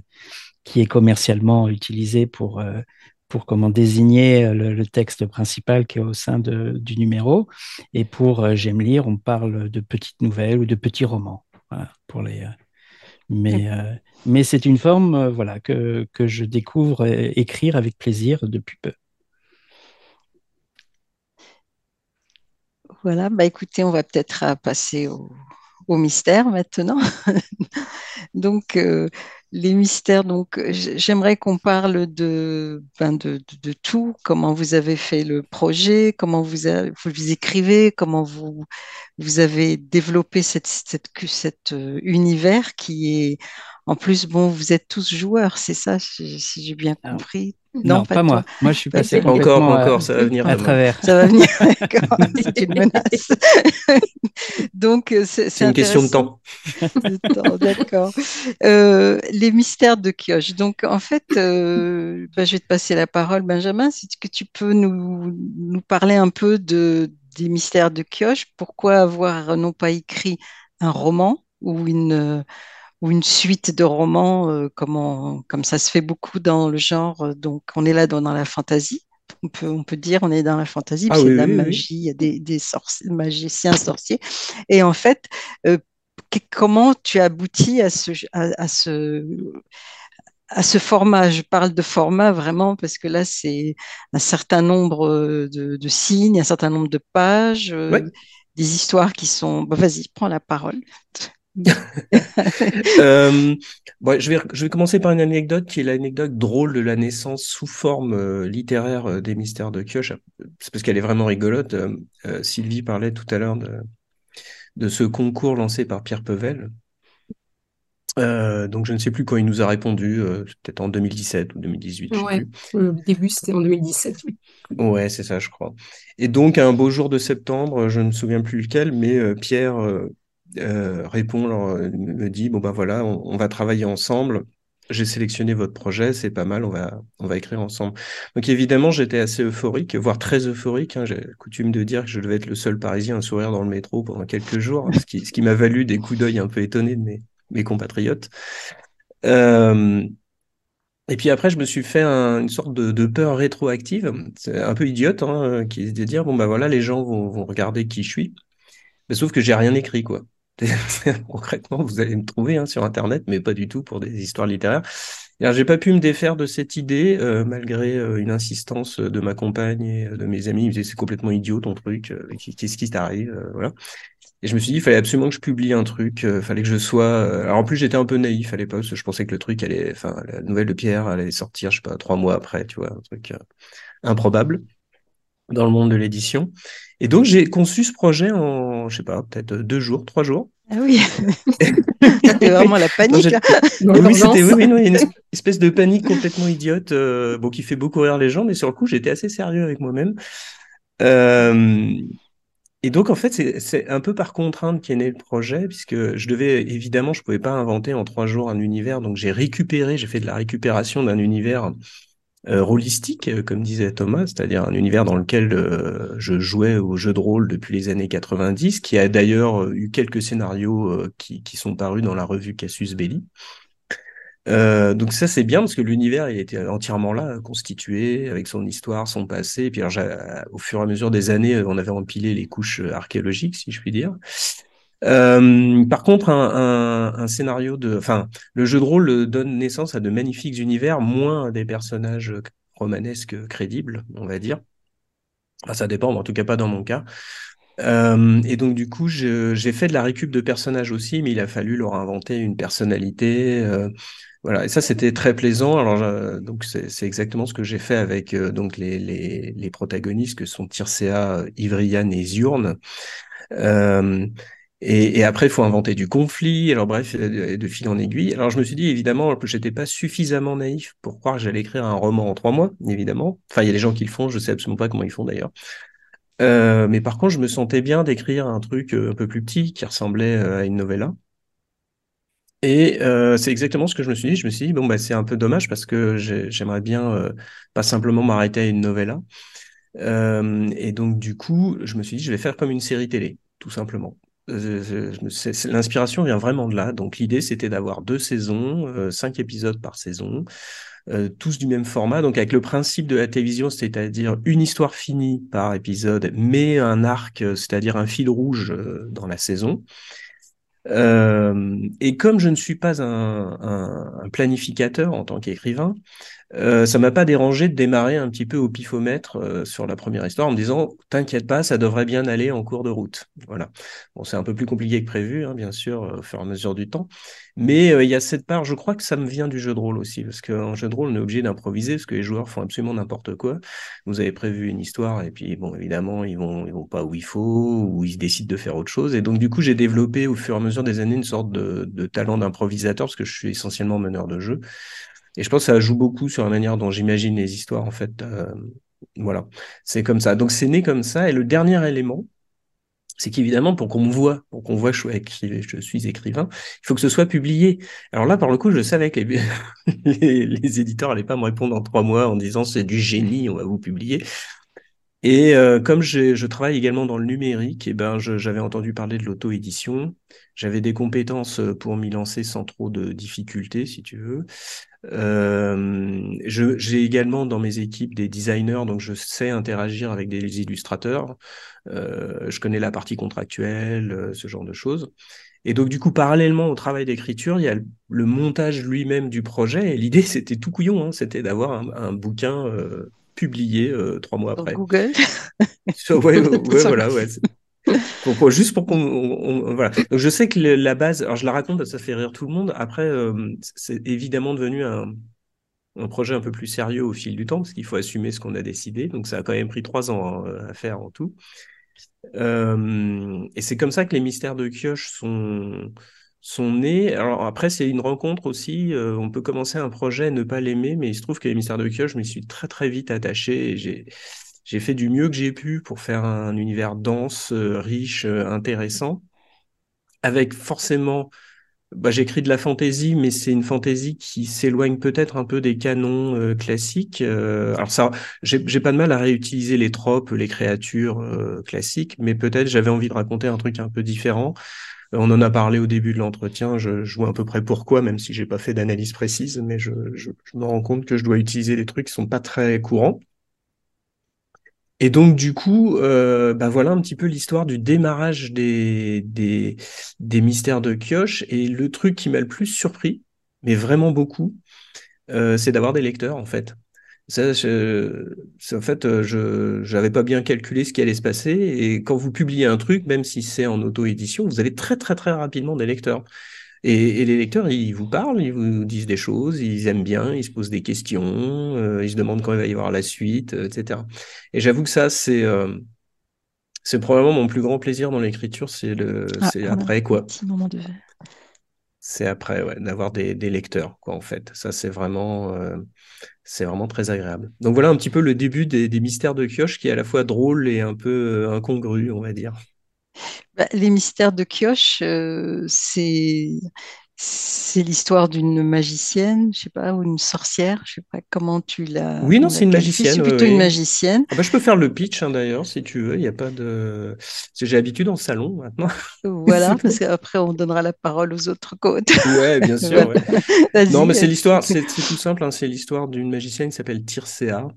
qui est commercialement utilisé pour, euh, pour comment désigner le, le, texte principal qui est au sein de, du numéro. Et pour euh, j'aime lire, on parle de petites nouvelles ou de petits romans. Voilà, pour les, euh, mais euh, mais c'est une forme euh, voilà, que, que je découvre écrire avec plaisir depuis peu. Voilà, bah écoutez, on va peut-être passer au, au mystère maintenant. donc, euh, les mystères, donc j'aimerais qu'on parle de, ben de, de, tout, comment vous avez fait le projet, comment vous, vous écrivez, comment vous, vous avez développé cette, cette, cet euh, univers qui est, en plus, bon, vous êtes tous joueurs, c'est ça, si j'ai bien compris. Non, pas, moi. Moi, je suis passé pas encore, encore, ça va venir à travers. Ça va venir. C'est une menace. Donc, euh, c'est une question de temps. D'accord. Euh, les mystères de Kioche. Donc, en fait, euh, bah, je vais te passer la parole, Benjamin, si que tu peux nous, nous parler un peu de, des mystères de Kioche. Pourquoi avoir non pas écrit un roman ou une ou une suite de romans, euh, comme, comme, ça se fait beaucoup dans le genre. Euh, donc, on est là dans, dans la fantasy. On peut, on peut, dire on est dans la fantasy, ah, il y a de la magie, il y a des, des magiciens sorciers. Et en fait, euh, comment tu aboutis à ce, à, ce, à ce format? Je parle de format vraiment parce que là, c'est un certain nombre de, de, signes, un certain nombre de pages, des histoires qui sont... Bah, Vas-y, prends la parole. euh, je, vais, je vais commencer par une anecdote qui est l'anecdote drôle de la naissance sous forme euh, littéraire euh, des mystères de Kioch. C'est parce qu'elle est vraiment rigolote. Sylvie parlait tout à l'heure de, de ce concours lancé par Pierre Pevel. donc je ne sais plus quand il nous a répondu, peut-être en 2017 ou 2018. Ouais, le début c'était en 2017. Ouais, c'est ça, je crois. Et donc un beau jour de septembre, je ne me souviens plus lequel, mais Pierre euh, répond, me dit bon ben voilà, on, va travailler ensemble. J'ai sélectionné votre projet, c'est pas mal, on va, on va écrire ensemble. Donc évidemment, j'étais assez euphorique, voire très euphorique. Hein. J'ai coutume de dire que je devais être le seul Parisien à sourire dans le métro pendant quelques jours, ce qui, ce qui m'a valu des coups d'œil un peu étonnés de mes, mes compatriotes. Euh, et puis après, je me suis fait une sorte de, peur rétroactive, un peu idiote, hein, qui est de dire bon ben voilà, les gens vont, vont regarder qui je suis, mais sauf que j'ai rien écrit quoi. Concrètement, vous allez me trouver hein, sur Internet, mais pas du tout pour des histoires littéraires. J'ai pas pu me défaire de cette idée, euh, malgré euh, une insistance de ma compagne et de mes amis. Ils me disaient c'est complètement idiot ton truc, euh, qu'est-ce qui t'arrive, voilà. Et je me suis dit, il fallait absolument que je publie un truc, il fallait que je sois. Alors en plus, j'étais un peu naïf à l'époque, je pensais que le truc allait, enfin, la nouvelle de Pierre allait sortir, je sais pas, trois mois après, tu vois, un truc improbable dans le monde de l'édition. Et donc, j'ai conçu ce projet en, je sais pas, peut-être deux jours, trois jours. Ah oui, c'était vraiment la panique. oui, c'était oui, oui, une espèce de panique complètement idiote, euh, bon, qui fait beaucoup rire les gens, mais sur le coup, j'étais assez sérieux avec moi-même. Euh, et donc, en fait, c'est un peu par contrainte qu'est né le projet, puisque je devais, évidemment, je pouvais pas inventer en trois jours un univers, donc j'ai récupéré, j'ai fait de la récupération d'un univers euh, euh, comme disait Thomas, c'est-à-dire un univers dans lequel euh, je jouais au jeu de rôle depuis les années 90, qui a d'ailleurs eu quelques scénarios qui, qui, sont parus dans la revue Cassius Belli. donc ça c'est bien parce que l'univers il était entièrement là, constitué avec son histoire, son passé. Puis au fur et à mesure des années, on avait empilé les couches archéologiques, si je puis dire. Euh, par contre, un, scénario de, enfin, le jeu de rôle donne naissance à de magnifiques univers, moins des personnages romanesques crédibles, on va dire. Enfin, ça dépend, mais en tout cas pas dans mon cas. Euh, et donc du coup, j'ai fait de la récup de personnages aussi, mais il a fallu leur inventer une personnalité. Euh, voilà, et ça c'était très plaisant. Alors donc c'est exactement ce que j'ai fait avec donc les, les, les, protagonistes que sont Tircea, Ivrian et Ziurne. Et, après, il faut inventer du conflit. Alors bref, euh, de fil en aiguille. Alors je me suis dit évidemment que j'étais pas suffisamment naïf pour croire que j'allais écrire un roman en trois mois, évidemment. Enfin, il y a des gens qui le font, je sais absolument pas comment ils font d'ailleurs. Euh, mais par contre, je me sentais bien d'écrire un truc euh, un peu plus petit qui ressemblait à une novella. Et c'est exactement ce que je me suis dit. Je me suis dit bon bah c'est un peu dommage parce que j'aimerais bien pas simplement m'arrêter à une novella. et donc du coup, je me suis dit je vais faire comme une série télé, tout simplement. L'inspiration vient vraiment de là. Donc l'idée, c'était d'avoir deux saisons, euh, cinq épisodes par saison, euh, tous du même format. Donc avec le principe de la télévision, c'est-à-dire une histoire finie par épisode, mais un arc, euh, c'est-à-dire un fil rouge dans la saison. Et comme je ne suis pas un, planificateur en tant qu'écrivain, euh, ça m'a pas dérangé de démarrer un petit peu au pifomètre euh, sur la première histoire en me disant t'inquiète pas, ça devrait bien aller en cours de route. Voilà. Bon, c'est un peu plus compliqué que prévu, hein, bien sûr, euh, au fur et à mesure du temps. Mais il y a cette part, je crois que ça me vient du jeu de rôle aussi, parce qu'en jeu de rôle, on est obligé d'improviser, parce que les joueurs font absolument n'importe quoi. Vous avez prévu une histoire, et puis bon, évidemment, ils vont, ils vont pas où il faut, ou ils décident de faire autre chose. Et donc, du coup, j'ai développé au fur et à mesure des années une sorte de, de talent d'improvisateur, parce que je suis essentiellement meneur de jeu. Et je pense que ça joue beaucoup sur la manière dont j'imagine les histoires, en fait. Euh, voilà, c'est comme ça. Donc c'est né comme ça. Et le dernier élément, c'est qu'évidemment, pour qu'on me voit, pour qu'on voit que je, suis écrivain, il faut que ce soit publié. Alors là, par le coup, je savais que les, les, éditeurs n'allaient pas me répondre en trois mois en disant c'est du génie, on va vous publier. Et euh, comme je, travaille également dans le numérique, et eh ben j'avais entendu parler de l'auto-édition. J'avais des compétences pour m'y lancer sans trop de difficultés, si tu veux. Euh, j'ai également dans mes équipes des designers, donc je sais interagir avec des illustrateurs. Euh, je connais la partie contractuelle, euh, ce genre de choses. Et donc, du coup, parallèlement au travail d'écriture, il y a le, montage lui-même du projet. Et l'idée, c'était tout couillon, hein, c'était d'avoir un, bouquin euh, publié trois mois après. Google. ouais, ouais, voilà, ouais. Pour, juste pour qu'on. Voilà. Donc, je sais que la base, alors je la raconte, ça fait rire tout le monde. Après, euh, c'est évidemment devenu un, un, projet un peu plus sérieux au fil du temps, parce qu'il faut assumer ce qu'on a décidé. Donc, ça a quand même pris trois ans hein, à faire en tout. Euh, et c'est comme ça que les mystères de Kioche sont, sont nés. Alors après, c'est une rencontre aussi. Euh, on peut commencer un projet et ne pas l'aimer, mais il se trouve que les mystères de Kioche, je m'y suis très très vite attaché et j'ai j'ai fait du mieux que j'ai pu pour faire un univers dense, euh, riche, euh, intéressant, avec forcément, bah, j'écris de la fantaisie, mais c'est une fantaisie qui s'éloigne peut-être un peu des canons euh, classiques. alors ça, j'ai pas de mal à réutiliser les tropes, les créatures classiques, mais peut-être j'avais envie de raconter un truc un peu différent. On en a parlé au début de l'entretien, je, vois à peu près pourquoi, même si j'ai pas fait d'analyse précise, mais je, me rends compte que je dois utiliser des trucs qui sont pas très courants. Et donc, du coup, euh, bah voilà un petit peu l'histoire du démarrage des mystères de Kioche. Et le truc qui m'a le plus surpris, mais vraiment beaucoup, euh, c'est d'avoir des lecteurs, en fait. Ça, je, en fait, euh, je n'avais pas bien calculé ce qui allait se passer. Et quand vous publiez un truc, même si c'est en auto-édition, vous avez très, très, très rapidement des lecteurs. Et, les lecteurs, ils vous parlent, ils vous disent des choses, ils aiment bien, ils se posent des questions, euh, ils se demandent quand il va y avoir la suite, euh, etc. Et j'avoue que ça, c'est euh, c'est probablement mon plus grand plaisir dans l'écriture, c'est le ah, c'est après quoi. C'est après, d'avoir des, lecteurs, quoi, en fait. Ça, c'est vraiment, c'est vraiment très agréable. Donc voilà un petit peu le début des, mystères de Kioche, qui est à la fois drôle et un peu incongru, on va dire. Bah, les mystères de Kioche, euh, c'est c'est l'histoire d'une magicienne, je sais pas, ou une sorcière, je sais pas comment tu l'as. Oui, non, c'est une magicienne. C'est plutôt une magicienne. Ah bah, je peux faire le pitch hein, d'ailleurs, si tu veux. Il n'y a pas de. J'ai l'habitude en salon maintenant. Voilà, parce qu'après on donnera la parole aux autres côtes. Ouais, bien sûr. Non, mais c'est l'histoire. C'est tout simple. Hein, c'est l'histoire d'une magicienne qui s'appelle Tircea.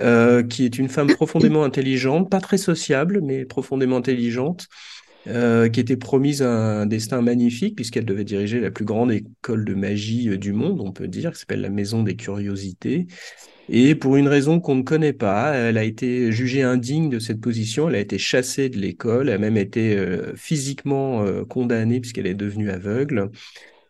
Euh, qui est une femme profondément intelligente, pas très sociable, mais profondément intelligente, euh, qui était promise un destin magnifique puisqu'elle devait diriger la plus grande école de magie euh, du monde, on peut dire, qui s'appelle la Maison des Curiosités. Et pour une raison qu'on ne connaît pas, elle a été jugée indigne de cette position, elle a été chassée de l'école, elle a même été euh, physiquement condamnée puisqu'elle est devenue aveugle.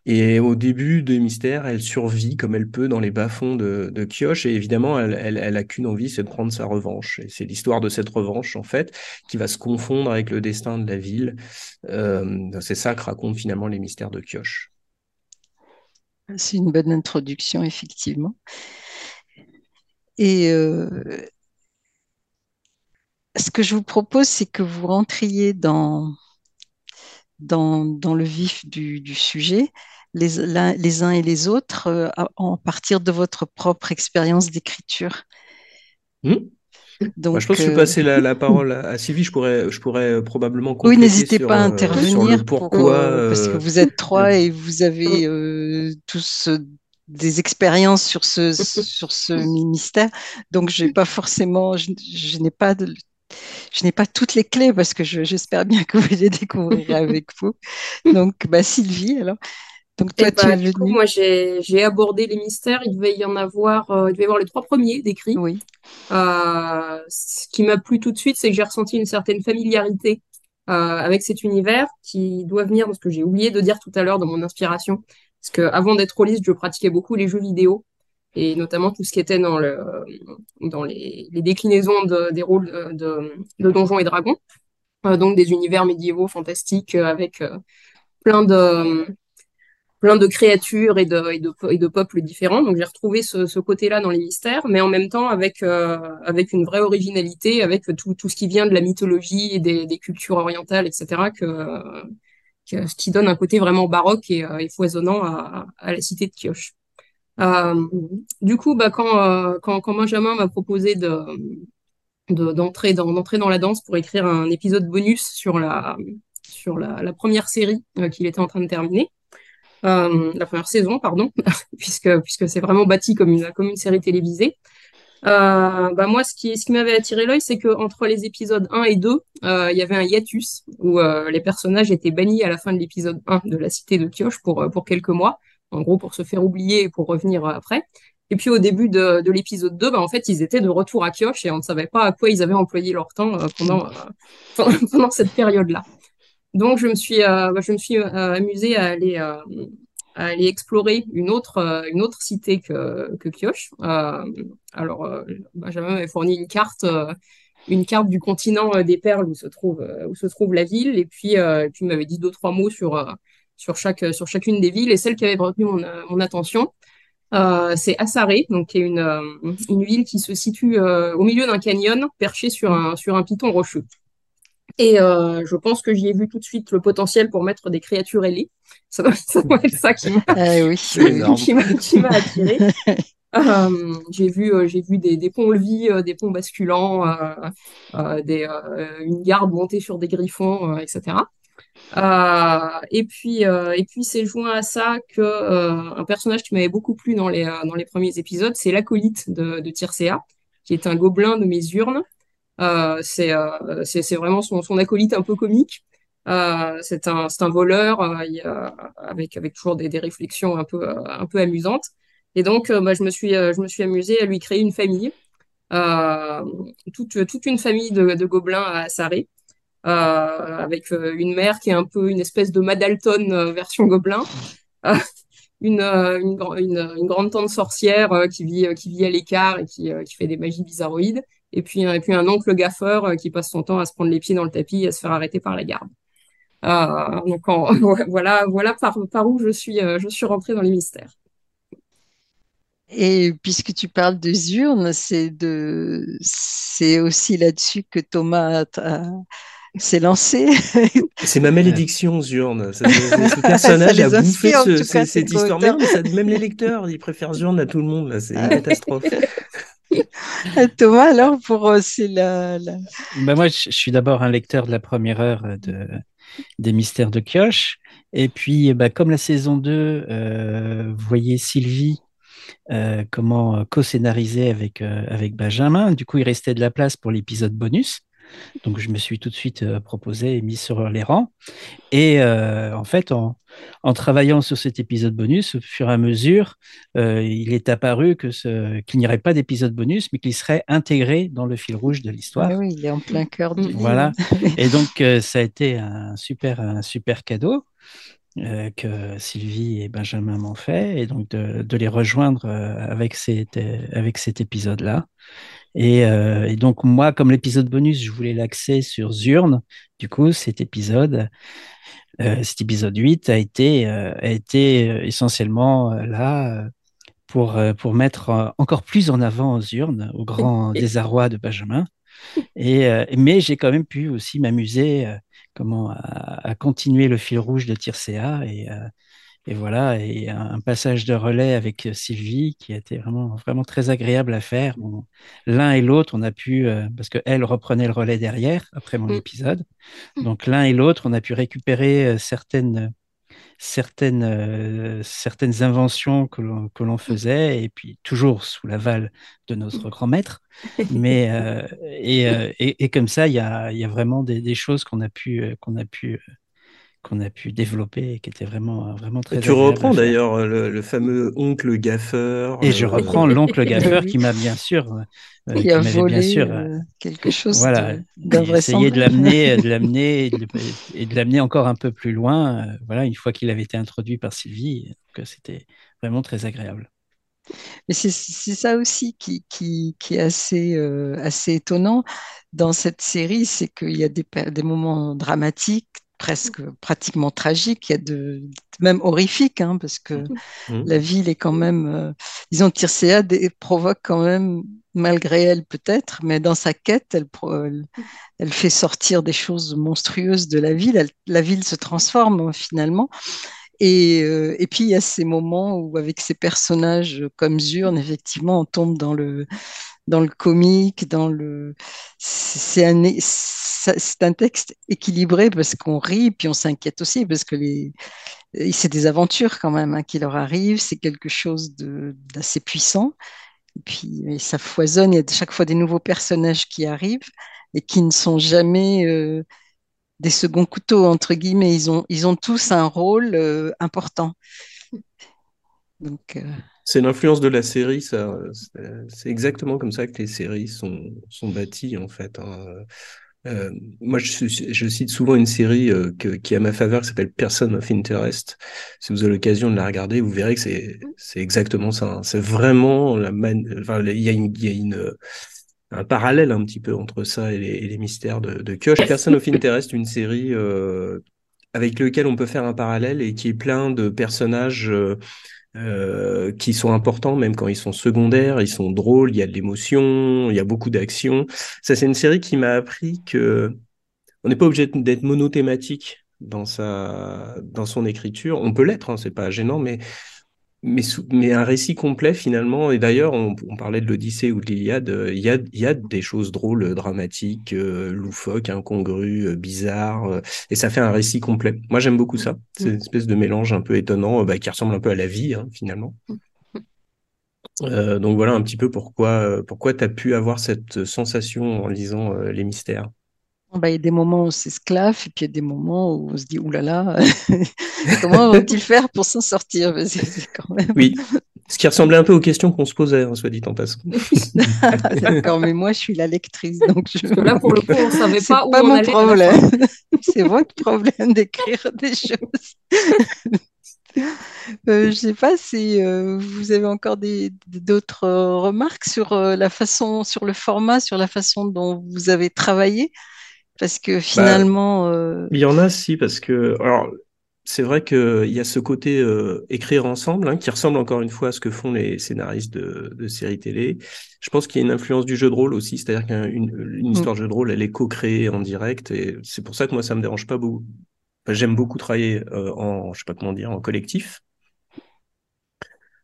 Et au début des mystères, elle survit comme elle peut dans les bas-fonds de, de. Et évidemment, elle, elle, a qu'une envie, c'est de prendre sa revanche. Et c'est l'histoire de cette revanche, en fait, qui va se confondre avec le destin de la ville. Euh, c'est ça que racontent finalement les mystères de Kioche. C'est une bonne introduction, effectivement. Et euh, ce que je vous propose, c'est que vous rentriez dans, dans, le vif du sujet les, les, uns et les autres euh, à, partir de votre propre expérience d'écriture. Donc, hmm. bah, je pense que je peux passer la, la, parole à Sylvie. Je pourrais, je pourrais euh, probablement Oui, n'hésitez pas à euh, intervenir. pourquoi, parce que vous êtes trois et vous avez tous des expériences sur ce, sur ce mystère. Donc, j'ai pas forcément, je, je n'ai pas de, je n'ai pas toutes les clés parce que j'espère bien que vous les découvrirez avec vous. Donc, bah, Sylvie, alors. Donc toi, Et tu bah, es du coup, moi, j'ai abordé les mystères. Il devait y en avoir, euh, il devait y avoir les trois premiers décrits. Oui, Euh, ce qui m'a plu tout de suite, c'est que j'ai ressenti une certaine familiarité euh, avec cet univers qui doit venir de ce que j'ai oublié de dire tout à l'heure dans mon inspiration. Parce que avant d'être rôliste, je pratiquais beaucoup les jeux vidéo et notamment tout ce qui était dans le dans les, les déclinaisons de, des rôles de, de, de Donjons et Dragons. Donc des univers médiévaux fantastiques avec plein de plein de créatures et de, peuples différents. Donc j'ai retrouvé ce, côté-là dans les mystères, mais en même temps avec, euh, une vraie originalité, avec tout, ce qui vient de la mythologie et des, cultures orientales, etc., ce qui donne un côté vraiment baroque et, euh, foisonnant à, la cité de Kioche. Euh, du coup, bah, quand, Benjamin m'a proposé de, de, d'entrer dans, la danse pour écrire un épisode bonus sur la, première série qu'il était en train de terminer, euh, la première saison, pardon, puisque, puisque c'est vraiment bâti comme une, série télévisée. Euh, bah moi, ce qui, ce qui m'avait attiré l'œil, c'est que entre les épisodes 1 et 2, euh, il y avait un hiatus où euh, les personnages étaient bannis à la fin de l'épisode 1 de la cité de Kioche pour, pour quelques mois, en gros pour se faire oublier et pour revenir après. Et puis au début de, de l'épisode 2, bah, en fait, ils étaient de retour à Kioche et on ne savait pas à quoi ils avaient employé leur temps pendant, pendant cette période-là. Donc je me suis, euh, bah, je me suis euh, amusée à aller, euh, à aller explorer une autre, une autre cité que, que Kioche. Alors Benjamin m'avait fourni une carte, une carte du continent des perles où se trouve, où se trouve la ville, et puis, il m'avait dit deux trois mots sur, sur chaque, sur chacune des villes. Et celle qui avait retenu mon, attention, c'est Assaré, donc qui est une, une ville qui se situe au milieu d'un canyon, perché sur un, sur un piton rocheux. Et euh, je pense que j'y ai vu tout de suite le potentiel pour mettre des créatures ailées. Ça doit, ça doit être ça qui m'a Ah oui, C'est oui. énorme. qui m'a qui m'a attiré. Euh, j'ai vu euh, j'ai vu des, des ponts-levis, euh, des ponts basculants, euh, euh, des, euh, une garde montée sur des griffons, euh, etc. Euh, et puis euh, et puis c'est joint à ça que euh, un personnage qui m'avait beaucoup plu dans les euh, dans les premiers épisodes, c'est l'acolyte de, de Tircea, qui est un gobelin de mes urnes. Euh, c'est euh, c'est vraiment son, acolyte un peu comique. Euh, c'est un voleur avec toujours des, réflexions un peu amusantes. Et donc bah, je me suis amusée à lui créer une famille, toute une famille de, gobelins à Sarré, euh, avec une mère qui est un peu une espèce de Madalton version gobelin. Une, une, gr- une, une grande tante sorcière qui vit, à l'écart et qui, qui fait des magies bizarroïdes. Et puis, un- et puis un oncle gaffeur euh, qui passe son temps à se prendre les pieds dans le tapis et à se faire arrêter par la garde. Euh, donc en- voilà, voilà par, par où je suis, euh, je suis rentrée dans les mystères. Et puisque tu parles de Zurne, c'est de, c'est aussi là-dessus que Thomas s'est lancé. C'est ma malédiction, Zurne. Ça- Ce ce personnage a bouffé ce- cas, ce- cette histoire. Ça- même les lecteurs, ils préfèrent Zurne à tout le monde. C'est une catastrophe. Thomas, alors, pour, euh, c'est la, Ben moi, je suis d'abord un lecteur de la première heure euh, de, des Mystères de Kioche. Et puis, eh ben, comme la saison 2, euh, vous voyez Sylvie euh, comment euh, co-scénariser avec, euh, avec Benjamin. Du coup, il restait de la place pour l'épisode bonus. Donc, je me suis tout de suite euh, proposé et mis sur les rangs. Et euh, en fait, en, en travaillant sur cet épisode bonus, au fur et à mesure, euh, il est apparu que ce, qu'il n'y aurait pas d'épisode bonus, mais qu'il serait intégré dans le fil rouge de l'histoire. Ah oui, il est en plein cœur du. Voilà. Et donc, euh, ça a été un super, un super cadeau euh, que Sylvie et Benjamin m'ont fait, et donc de, de les rejoindre euh, avec, cet, euh, avec cet épisode-là. Et, euh, et donc, moi, comme l'épisode bonus, je voulais l'axer sur Zurne. Du coup, cet épisode, euh, cet épisode 8 a été, euh, a été euh, essentiellement euh, là euh, pour, euh, pour mettre encore plus en avant Zurne, au grand désarroi de Benjamin. Et, euh, mais j'ai quand même pu aussi m'amuser euh, comment, à, à continuer le fil rouge de Tircea. Et, euh, et voilà, et un, passage de relais avec Sylvie qui a été vraiment, vraiment très agréable à faire. L'un et l'autre, on a pu, euh, parce qu'elle reprenait le relais derrière, après mon Mm. épisode. Donc l'un et l'autre, on a pu récupérer euh, certaines, certaines, euh, certaines inventions que l'on, que l'on faisait, et puis toujours sous l'aval de notre grand maître. Mais, euh, et, euh, et, et comme ça, il y a, il y a vraiment des, des choses qu'on a pu, euh, qu'on a pu, euh, qu'on a pu développer et qui était vraiment, vraiment très. Et tu reprends d'ailleurs euh, le, le fameux oncle gaffeur. Et je euh, reprends l'oncle gaffeur qui m'a bien sûr, euh, Qui qui a m'avait bien volé sûr, euh, euh, quelque chose voilà, essayait de d'invraisemblable. l'amener, de l'amener et de l'amener encore un peu plus loin. euh, Voilà, une fois qu'il avait été introduit par Sylvie, que c'était vraiment très agréable. Mais c'est ça aussi qui, qui, qui est assez, euh, assez étonnant dans cette série, c'est qu'il y a des moments dramatiques, presque pratiquement tragiques, il y a de, même horrifiques, hein, parce que Mhm. la ville est quand même, euh, disons, Tircea dé- provoque quand même, malgré elle peut-être, mais dans sa quête, elle, pro- elle, elle fait sortir des choses monstrueuses de la ville. Elle- la ville se transforme finalement. Et, euh, et puis il y a ces moments où, avec ces personnages comme Zurne, effectivement, on tombe dans le, dans le comique, dans le. C'est un, c'est un texte équilibré parce qu'on rit, puis on s'inquiète aussi parce que les, c'est des aventures quand même hein, qui leur arrivent, c'est quelque chose de- d'assez puissant. Et puis ça foisonne, il y a chaque fois des nouveaux personnages qui arrivent et qui ne sont jamais euh, des seconds couteaux, entre guillemets. Ils ont, ils ont tous un rôle euh, important. Euh, C'est l'influence de la série, ça. C'est exactement comme ça que les séries sont, sont bâties, en fait. hein. Euh, moi, je, cite souvent une série qui est à ma faveur, qui s'appelle Person of Interest. Si vous avez l'occasion de la regarder, vous verrez que c'est exactement ça. hein. C'est vraiment la man... enfin, il y a y a une, un parallèle un petit peu entre ça et les, et les mystères de, de Kioch. Person of Interest, une série euh, avec lequel on peut faire un parallèle et qui est plein de personnages euh, euh, qui sont importants, même quand ils sont secondaires, ils sont drôles, il y a de l'émotion, il y a beaucoup d'action. Ça, c'est une série qui m'a appris que on n'est pas obligé d'être monothématique dans sa, dans son écriture. On peut l'être, hein, c'est pas gênant, mais mais, un récit complet finalement. Et d'ailleurs, on, on parlait de l'Odyssée ou de l'Iliade. euh, Il y a, il y a des choses drôles, euh, dramatiques, euh, loufoques, incongrues, euh, bizarres, euh, et ça fait un récit complet. Moi, j'aime beaucoup ça. C'est une espèce de mélange un peu étonnant, bah, qui ressemble un peu à la vie hein, finalement. Euh, donc voilà un petit peu pourquoi pourquoi tu as pu avoir cette sensation en lisant Les Mystères. Bah, il y a des moments où on s'esclave, et puis il y a des moments où on se dit, oulala, comment vont-ils faire pour s'en sortir? Parce que c'est quand même... Oui, ce qui ressemblait un peu aux questions qu'on se posait, hein, soit dit en passant. D'accord, mais moi, je suis la lectrice, donc je... Parce que là, pour le coup, on savait C'est pas où pas on mon allait. problème. C'est votre problème d'écrire des choses. Euh, je sais pas si euh, vous avez encore des d'autres euh, remarques sur euh, la façon, sur le format, sur la façon dont vous avez travaillé, parce que finalement, euh, Il y en a si parce que alors c'est vrai que il y a ce côté euh, écrire ensemble hein, qui ressemble encore une fois à ce que font les scénaristes de, de séries télé. Je pense qu'il y a une influence du jeu de rôle aussi, c'est-à-dire qu'une une histoire de jeu de rôle elle est co-créée en direct et c'est pour ça que moi ça me dérange pas beaucoup. Enfin, J'aime beaucoup travailler euh, en je sais pas comment dire en collectif.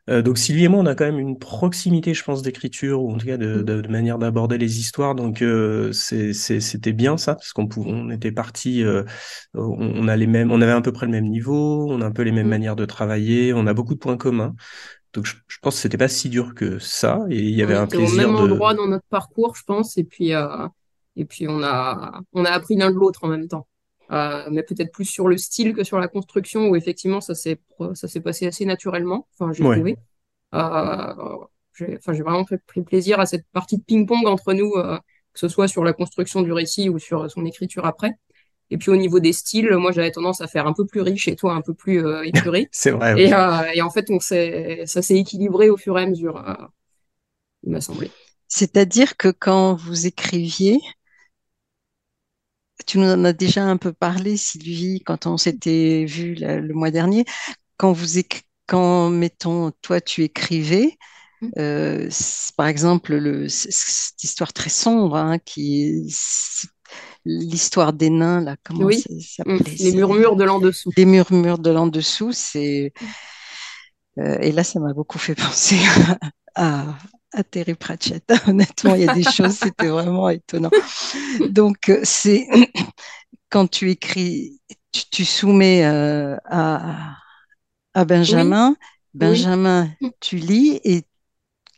Euh, donc Sylvie et moi, on a quand même une proximité, je pense, d'écriture ou en tout cas de, de, de manière d'aborder les histoires. Donc euh, c'était bien ça parce qu'on pouvait, on était parti, euh, on, on a les mêmes, on avait à peu près le même niveau, on a un peu les mêmes Mm. manières de travailler, on a beaucoup de points communs. Donc je, je pense que c'était pas si dur que ça et il y avait un était au plaisir même de. endroit dans notre parcours, je pense, et puis, et puis on a, on a appris l'un de l'autre en même temps. Euh, mais peut-être plus sur le style que sur la construction, où effectivement ça s'est, ça s'est passé assez naturellement, enfin j'ai Ouais. trouvé. Euh, j'ai, enfin, j'ai vraiment pris, pris plaisir à cette partie de ping-pong entre nous, euh, que ce soit sur la construction du récit ou sur son écriture après. Et puis au niveau des styles, moi j'avais tendance à faire un peu plus riche et toi un peu plus euh, épuré. C'est vrai. oui. Et, euh, et en fait, on s'est, ça s'est équilibré au fur et à mesure, euh, il m'a semblé. c'est-à-dire que quand vous écriviez, tu nous en as déjà un peu parlé, Sylvie, quand on s'était vu la- le mois dernier, quand vous quand, mettons, toi, tu écrivais, Mm. euh, par exemple, le, cette histoire très sombre, hein, qui est c- l'histoire des nains, là, comment Oui. ça Mm. s'appelait? Les murmures de l'en dessous. Les murmures de l'en dessous, c'est. euh, et là, ça m'a beaucoup fait penser à, à Terry Pratchett. Honnêtement, il y a des choses, c'était vraiment étonnant. Donc, euh, c'est quand tu écris, tu, tu soumets euh, à, à Benjamin. Benjamin, Oui. tu lis et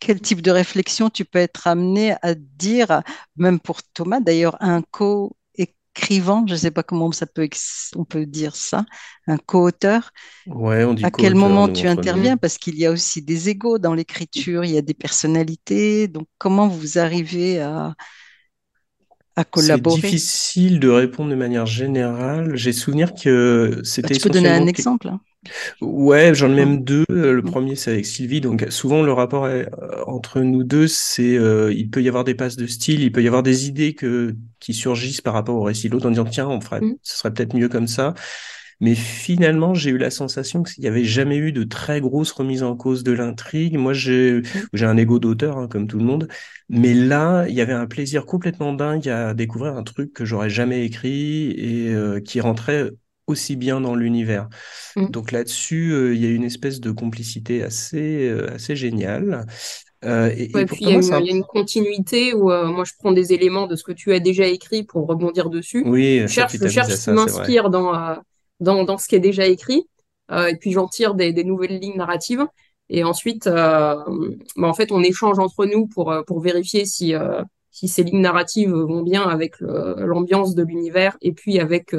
quel type de réflexion tu peux être amené à dire, même pour Thomas, d'ailleurs, un co co-écrivant, je ne sais pas comment ça peut, on peut dire ça, un co-auteur. Ouais, on dit À quel moment tu interviens? Parce qu'il y a aussi des égos dans l'écriture, il y a des personnalités. Donc, comment vous arrivez à, à C'est collaborer? difficile de répondre de manière générale. J'ai souvenir que Bah, c'était tu peux donner un exemple, hein. Ouais, j'en ai Mm. même deux. Euh, Le Mm. premier, c'est avec Sylvie. Donc, souvent, le rapport est- euh, entre nous deux, c'est euh, il peut y avoir des passes de style, il peut y avoir des idées que, qui surgissent par rapport au récit de l'autre en disant, tiens, on ferait, Mm. ce serait peut-être mieux comme ça. Mais finalement, j'ai eu la sensation qu'il n'y avait jamais eu de très grosse remise en cause de l'intrigue. Moi, j'ai j'ai un ego d'auteur, hein, comme tout le monde. Mais là, il y avait un plaisir complètement dingue à découvrir un truc que j'aurais jamais écrit et euh, qui rentrait aussi bien dans l'univers. Mm. Donc là-dessus, euh, il y a une espèce de complicité assez, euh, assez géniale. Euh, et, Ouais, puis il y a Thomas, une, c'est un- il y a une continuité où euh, moi je prends des éléments de ce que tu as déjà écrit pour rebondir dessus. Oui, Je cherche, je cherche ce qui m'inspire dans, dans, dans ce qui est déjà écrit, et puis j'en tire des, des nouvelles lignes narratives. Et ensuite, bah, en fait, on échange entre nous pour, pour vérifier si, si ces lignes narratives vont bien avec l'ambiance de l'univers et puis avec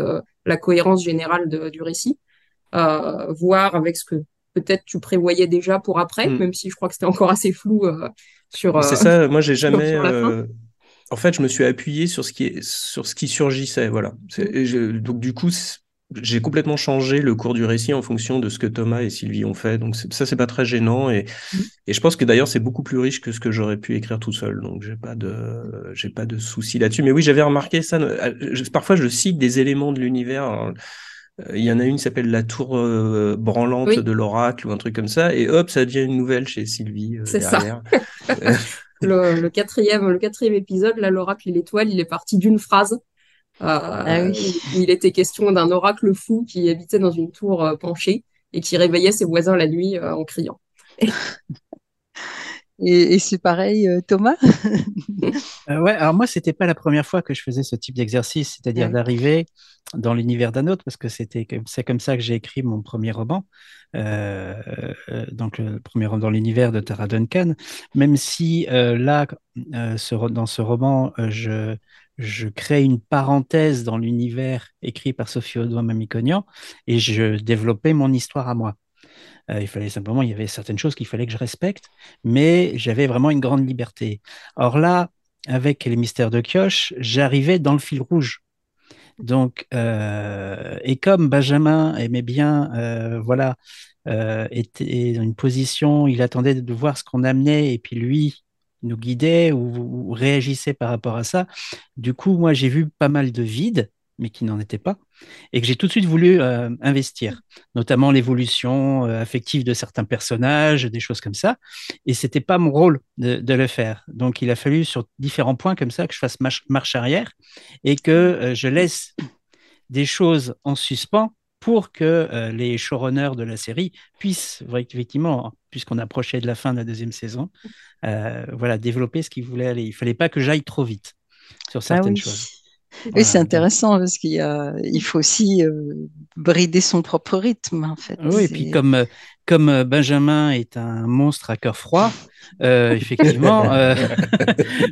la cohérence générale de- du récit. Euh, voir avec ce que peut-être tu prévoyais déjà pour après, Mm. même si je crois que c'était encore assez flou euh, sur, c'est euh, ça, moi, j'ai jamais. euh, En fait, je me suis appuyé sur ce qui est... sur ce qui surgissait, voilà. Mm. je- Donc, du coup, j'ai complètement changé le cours du récit en fonction de ce que Thomas et Sylvie ont fait. Donc, ça, c'est pas très gênant. Et, Mm. et je pense que d'ailleurs, c'est beaucoup plus riche que ce que j'aurais pu écrire tout seul. Donc, j'ai pas de, j'ai pas de souci là-dessus. Mais oui, j'avais remarqué ça. euh, Parfois, je cite des éléments de l'univers. Euh, Il y en a une qui s'appelle La Tour euh, branlante Oui, de l'Oracle ou un truc comme ça. Et hop, ça devient une nouvelle chez Sylvie euh, c'est ça. le quatrième, le quatrième épisode, là, l'oracle et l'étoile, il est parti d'une phrase. Ah oui. où il était question d'un oracle fou qui habitait dans une tour euh, penchée et qui réveillait ses voisins la nuit euh, en criant. Et, et c'est pareil, euh, Thomas? Euh, ouais, alors moi, c'était pas la première fois que je faisais ce type d'exercice, c'est-à-dire Ouais. d'arriver dans l'univers d'un autre, parce que c'était comme, c'est comme ça que j'ai écrit mon premier roman, euh, euh, donc le premier roman dans l'univers de Tara Duncan, même si euh, là, euh, ce dans ce roman, euh, je, je crée une parenthèse dans l'univers écrit par Sophie Audouin-Mamikonian et je développais mon histoire à moi. Euh, il fallait simplement, il y avait certaines choses qu'il fallait que je respecte, mais j'avais vraiment une grande liberté. Or là, avec les mystères de Kioche, j'arrivais dans le fil rouge. Donc, euh, et comme Benjamin aimait bien, euh, voilà, était dans une position, il attendait de voir ce qu'on amenait, et puis lui nous guidait ou, réagissait par rapport à ça. Du coup, moi, j'ai vu pas mal de vides, mais qui n'en étaient pas, et que j'ai tout de suite voulu euh, investir, notamment l'évolution euh, affective de certains personnages, des choses comme ça. Et c'était pas mon rôle de, de le faire. Donc, il a fallu sur différents points comme ça que je fasse marche, marche arrière et que euh, je laisse des choses en suspens pour que euh, les showrunners de la série puissent effectivement, puisqu'on approchait de la fin de la deuxième saison, euh, voilà, développer ce qu'ils voulaient aller. Il fallait pas que j'aille trop vite sur Ah certaines oui. choses. Oui, c'est intéressant parce qu'il y a, il faut aussi euh, brider son propre rythme, en fait. Oui, et puis comme, euh, comme euh, Benjamin est un monstre à cœur froid, euh, effectivement, euh,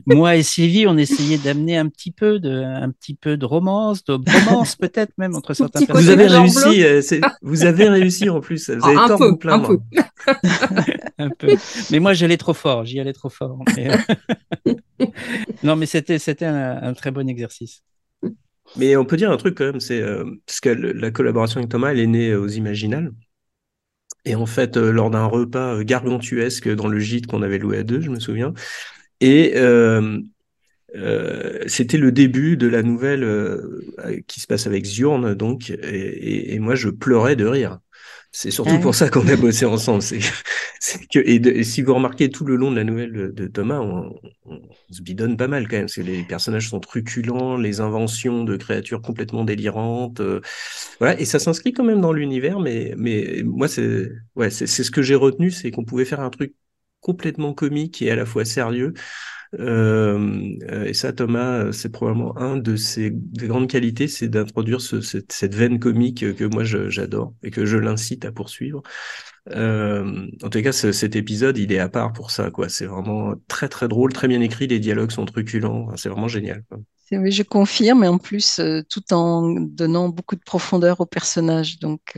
moi et Sylvie, on essayait d'amener un petit peu de, un petit peu de romance, de bromance peut-être même entre certains Vous avez réussi, euh, c'est- vous avez réussi en plus. Vous avez Ah, un tort de peu, vous plaindre. un peu. un peu. Mais moi, j'allais trop fort, j'y allais trop fort. Mais, euh, non, mais c'était, c'était un, un très bon exercice. Mais on peut dire un truc quand même, c'est euh, parce que le- la collaboration avec Thomas, elle est née aux Imaginales. Et en fait, euh, lors d'un repas euh, gargantuesque dans le gîte qu'on avait loué à deux, je me souviens. Et euh, c'était le début de la nouvelle qui se passe avec Zurn, donc. Et moi, je pleurais de rire. C'est surtout pour ça qu'on a bossé ensemble. C'est, que, et, de- et si vous remarquez tout le long de la nouvelle de, de Thomas, on, on se bidonne pas mal quand même. Parce que les personnages sont truculents, les inventions de créatures complètement délirantes. euh, voilà, et ça s'inscrit quand même dans l'univers, mais, mais moi, c'est ouais, c'est c'est ce que j'ai retenu, c'est qu'on pouvait faire un truc complètement comique et à la fois sérieux. Euh, euh, et ça, Thomas, c'est probablement un de ses des grandes qualités, c'est d'introduire ce, cette, veine comique que moi j'adore et que je l'incite à poursuivre. Euh, en tout cas, ce- cet épisode, il est à part pour ça, quoi. C'est vraiment très très drôle, très bien écrit. Les dialogues sont truculents. C'est vraiment génial. quoi. Je confirme, et en plus, euh, tout en donnant beaucoup de profondeur aux personnages. Donc,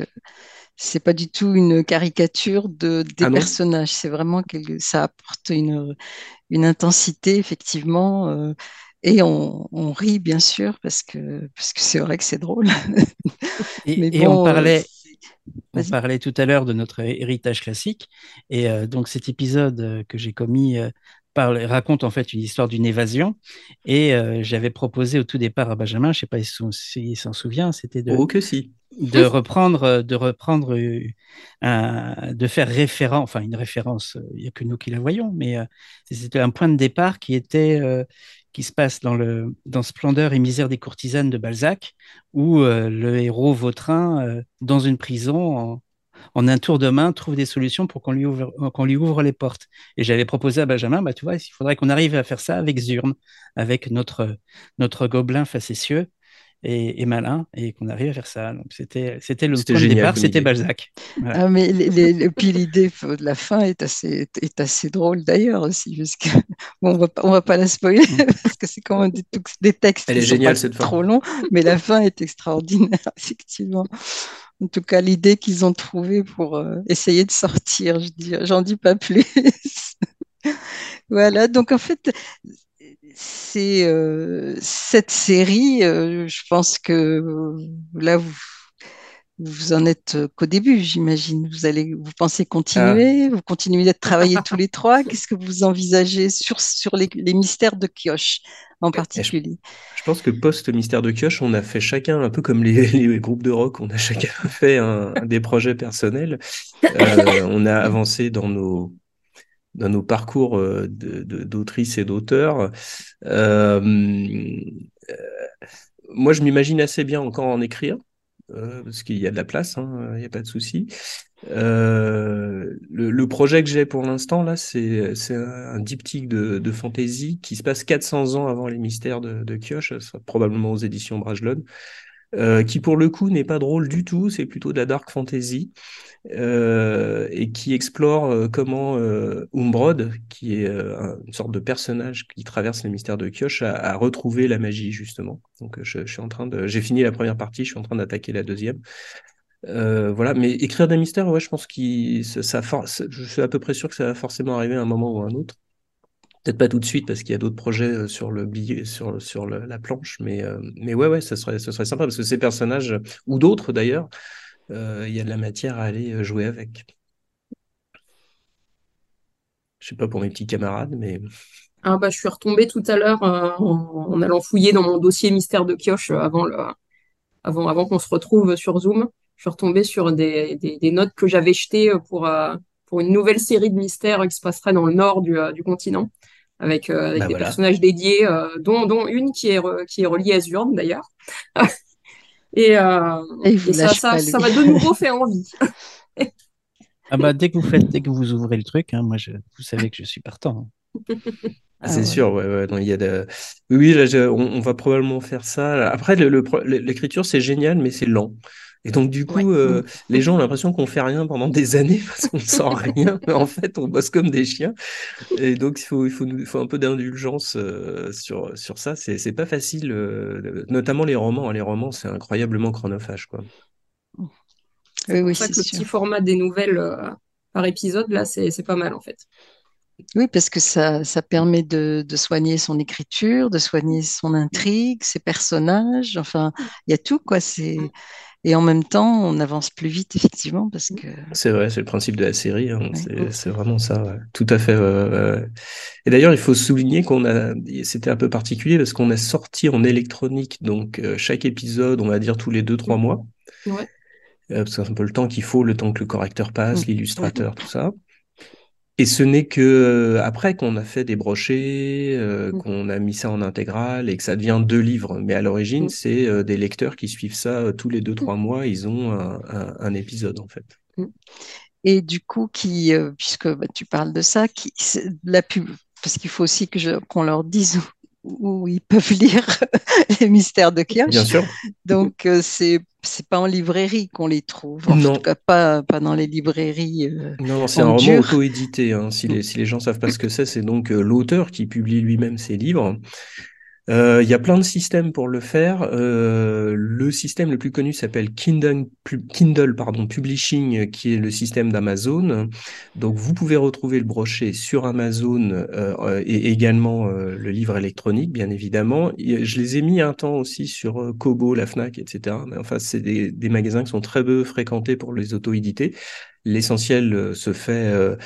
c'est pas du tout une caricature de, des Ah personnages. C'est vraiment que ça apporte une, une intensité, effectivement. euh, et on, on rit, bien sûr, parce que parce que c'est vrai que c'est drôle. Mais Et, et on euh, parlait, c'est- on parlait tout à l'heure de notre héritage classique. Et euh, donc cet épisode euh, que j'ai commis euh, parle, raconte en fait une histoire d'une évasion. Et euh, j'avais proposé au tout départ à Benjamin, je ne sais pas s'il s'en souvient, c'était de, Oh que si. de reprendre, de reprendre, euh, un- de faire référence, enfin une référence, euh, il n'y a que nous qui la voyons, mais euh, c'était un point de départ qui était, euh, qui se passe dans le, dans Splendeur et misère des courtisanes de Balzac, où euh, le héros Vautrin, euh, dans une prison, en, en un tour de main, trouve des solutions pour qu'on lui ouvre, qu'on lui ouvre les portes. Et j'avais proposé à Benjamin, bah, tu vois, il faudrait qu'on arrive à faire ça avec Zurne, avec notre, notre gobelin facétieux et, et malin et qu'on arrive à faire ça. Donc c'était c'était le C'était point de départ, c'était idée. Balzac. Voilà. Ah, mais les, les- les- puis l'idée de la fin est assez, est assez drôle d'ailleurs aussi, parce que bon, on va pas, on va pas la spoiler parce que c'est quand même des, des textes Elle qui est sont géniale pas cette fin. trop longs, mais la fin est extraordinaire, effectivement. En tout cas, l'idée qu'ils ont trouvée pour euh, essayer de sortir, je dis, j'en dis pas plus. Voilà, donc en fait, c'est euh, cette série, euh, je pense que là, vous, vous en êtes euh, qu'au début, j'imagine. Vous allez, vous pensez Ah, continuer, vous continuez d'être travailler tous les trois. Qu'est-ce que vous envisagez sur, sur les, les mystères de Kioche en je, particulier? je pense que post-Mystère de Kioche, on a fait chacun, un peu comme les, les groupes de rock, on a chacun fait un, des projets personnels. Euh, on a avancé dans nos, dans nos parcours euh, d'autrices et d'auteurs. Euh, euh, moi, je m'imagine assez bien encore en écrire, euh, parce qu'il y a de la place, hein, il n'y a pas de souci. Euh, le, le projet que j'ai pour l'instant, là, c'est, un diptyque de, de fantasy qui se passe 400 ans avant les mystères de, de Kioche, ça probablement aux éditions Brajlon, euh, qui pour le coup n'est pas drôle du tout, c'est plutôt de la dark fantasy euh, et qui explore euh, comment Umbrod, qui est un- une sorte de personnage qui traverse les mystères de Kioche, a, retrouvé la magie justement. Donc je, suis en train de, j'ai fini la première partie, je suis en train d'attaquer la deuxième. Voilà, mais écrire des mystères, ouais, je pense que ça, je suis à peu près sûr que ça va forcément arriver à un moment ou à un autre. Peut-être pas tout de suite parce qu'il y a d'autres projets euh, sur le billet, sur, sur la planche, mais, euh, mais ouais, ouais, ça serait, serait sympa parce que ces personnages, ou d'autres d'ailleurs, euh, il y a de la matière à aller jouer avec. Je sais pas pour mes petits camarades, mais Ah bah, je suis retombée tout à l'heure en, allant fouiller dans mon dossier mystère de Kioche avant le, avant, avant qu'on se retrouve sur Zoom. Je suis retombée sur des, des, notes que j'avais jetées pour, pour une nouvelle série de mystères qui se passerait dans le nord du, du continent, avec, euh, avec bah des voilà. personnages dédiés, euh, dont, dont une qui est, re- qui est reliée à Zurne d'ailleurs. Et, euh, Et ça, ça, ça m'a de nouveau fait envie. Ah bah dès que vous faites, dès que vous ouvrez le truc, hein, moi je, vous savez que je suis partant. hein. Ah C'est ouais. sûr, ouais, ouais, non, il y a de... Oui, oui, là, je- on, on va probablement faire ça. Après, le, le l'écriture, c'est génial, mais c'est lent. Et donc, du Ouais. coup, euh, les gens ont l'impression qu'on fait rien pendant des années parce qu'on ne sent rien. Mais en fait, on bosse comme des chiens. Et donc, il faut, il faut, nous- il faut un peu d'indulgence euh, sur, sur ça. C'est, c'est pas facile, euh, notamment les romans. Les romans, c'est incroyablement chronophage, quoi. Oui, pour oui, c'est que le sûr. petit format des nouvelles euh, par épisode, là, c'est c'est pas mal en fait. Oui, parce que ça, ça permet de, de soigner son écriture, de soigner son intrigue, ses personnages. Enfin, il y a tout, quoi. C'est... Et en même temps, on avance plus vite, effectivement, parce que... C'est vrai, c'est le principe de la série. hein. Ouais. C'est, vraiment ça. ouais. Tout à fait. ouais. Et d'ailleurs, il faut souligner qu'on a, c'était un peu particulier parce qu'on a sorti en électronique, donc euh, chaque épisode, on va dire tous les deux, trois mois. Ouais. Euh, parce que c'est un peu le temps qu'il faut, le temps que le correcteur passe, Mm. l'illustrateur, tout ça. Et ce n'est que euh, après qu'on a fait des brochets, euh, Mm. qu'on a mis ça en intégrale et que ça devient deux livres. Mais à l'origine, Mm. c'est euh, des lecteurs qui suivent ça euh, tous les deux, trois mois. Ils ont un, un- un épisode, en fait. Et du coup, qui, puisque bah, tu parles de ça, qui, la pub, parce qu'il faut aussi que je- qu'on leur dise où ils peuvent lire les mystères de Kioch. Bien sûr. Donc, euh, c'est c'est pas en librairie qu'on les trouve. En Non. tout cas, pas, pas dans les librairies. euh, Non, c'est un roman auto-édité. hein. Si les, si les gens savent pas ce que c'est, c'est donc euh, l'auteur qui publie lui-même ses livres. Euh, Il y a plein de systèmes pour le faire. Euh, le système le plus connu s'appelle Kindle, Publishing, qui est le système d'Amazon. Donc, vous pouvez retrouver le brochet sur Amazon euh, euh, et également euh, le livre électronique, bien évidemment. Je les ai mis un temps aussi sur Kobo, la Fnac, etc. Mais enfin, c'est des, des magasins qui sont très peu fréquentés pour les auto-édités. L'essentiel se fait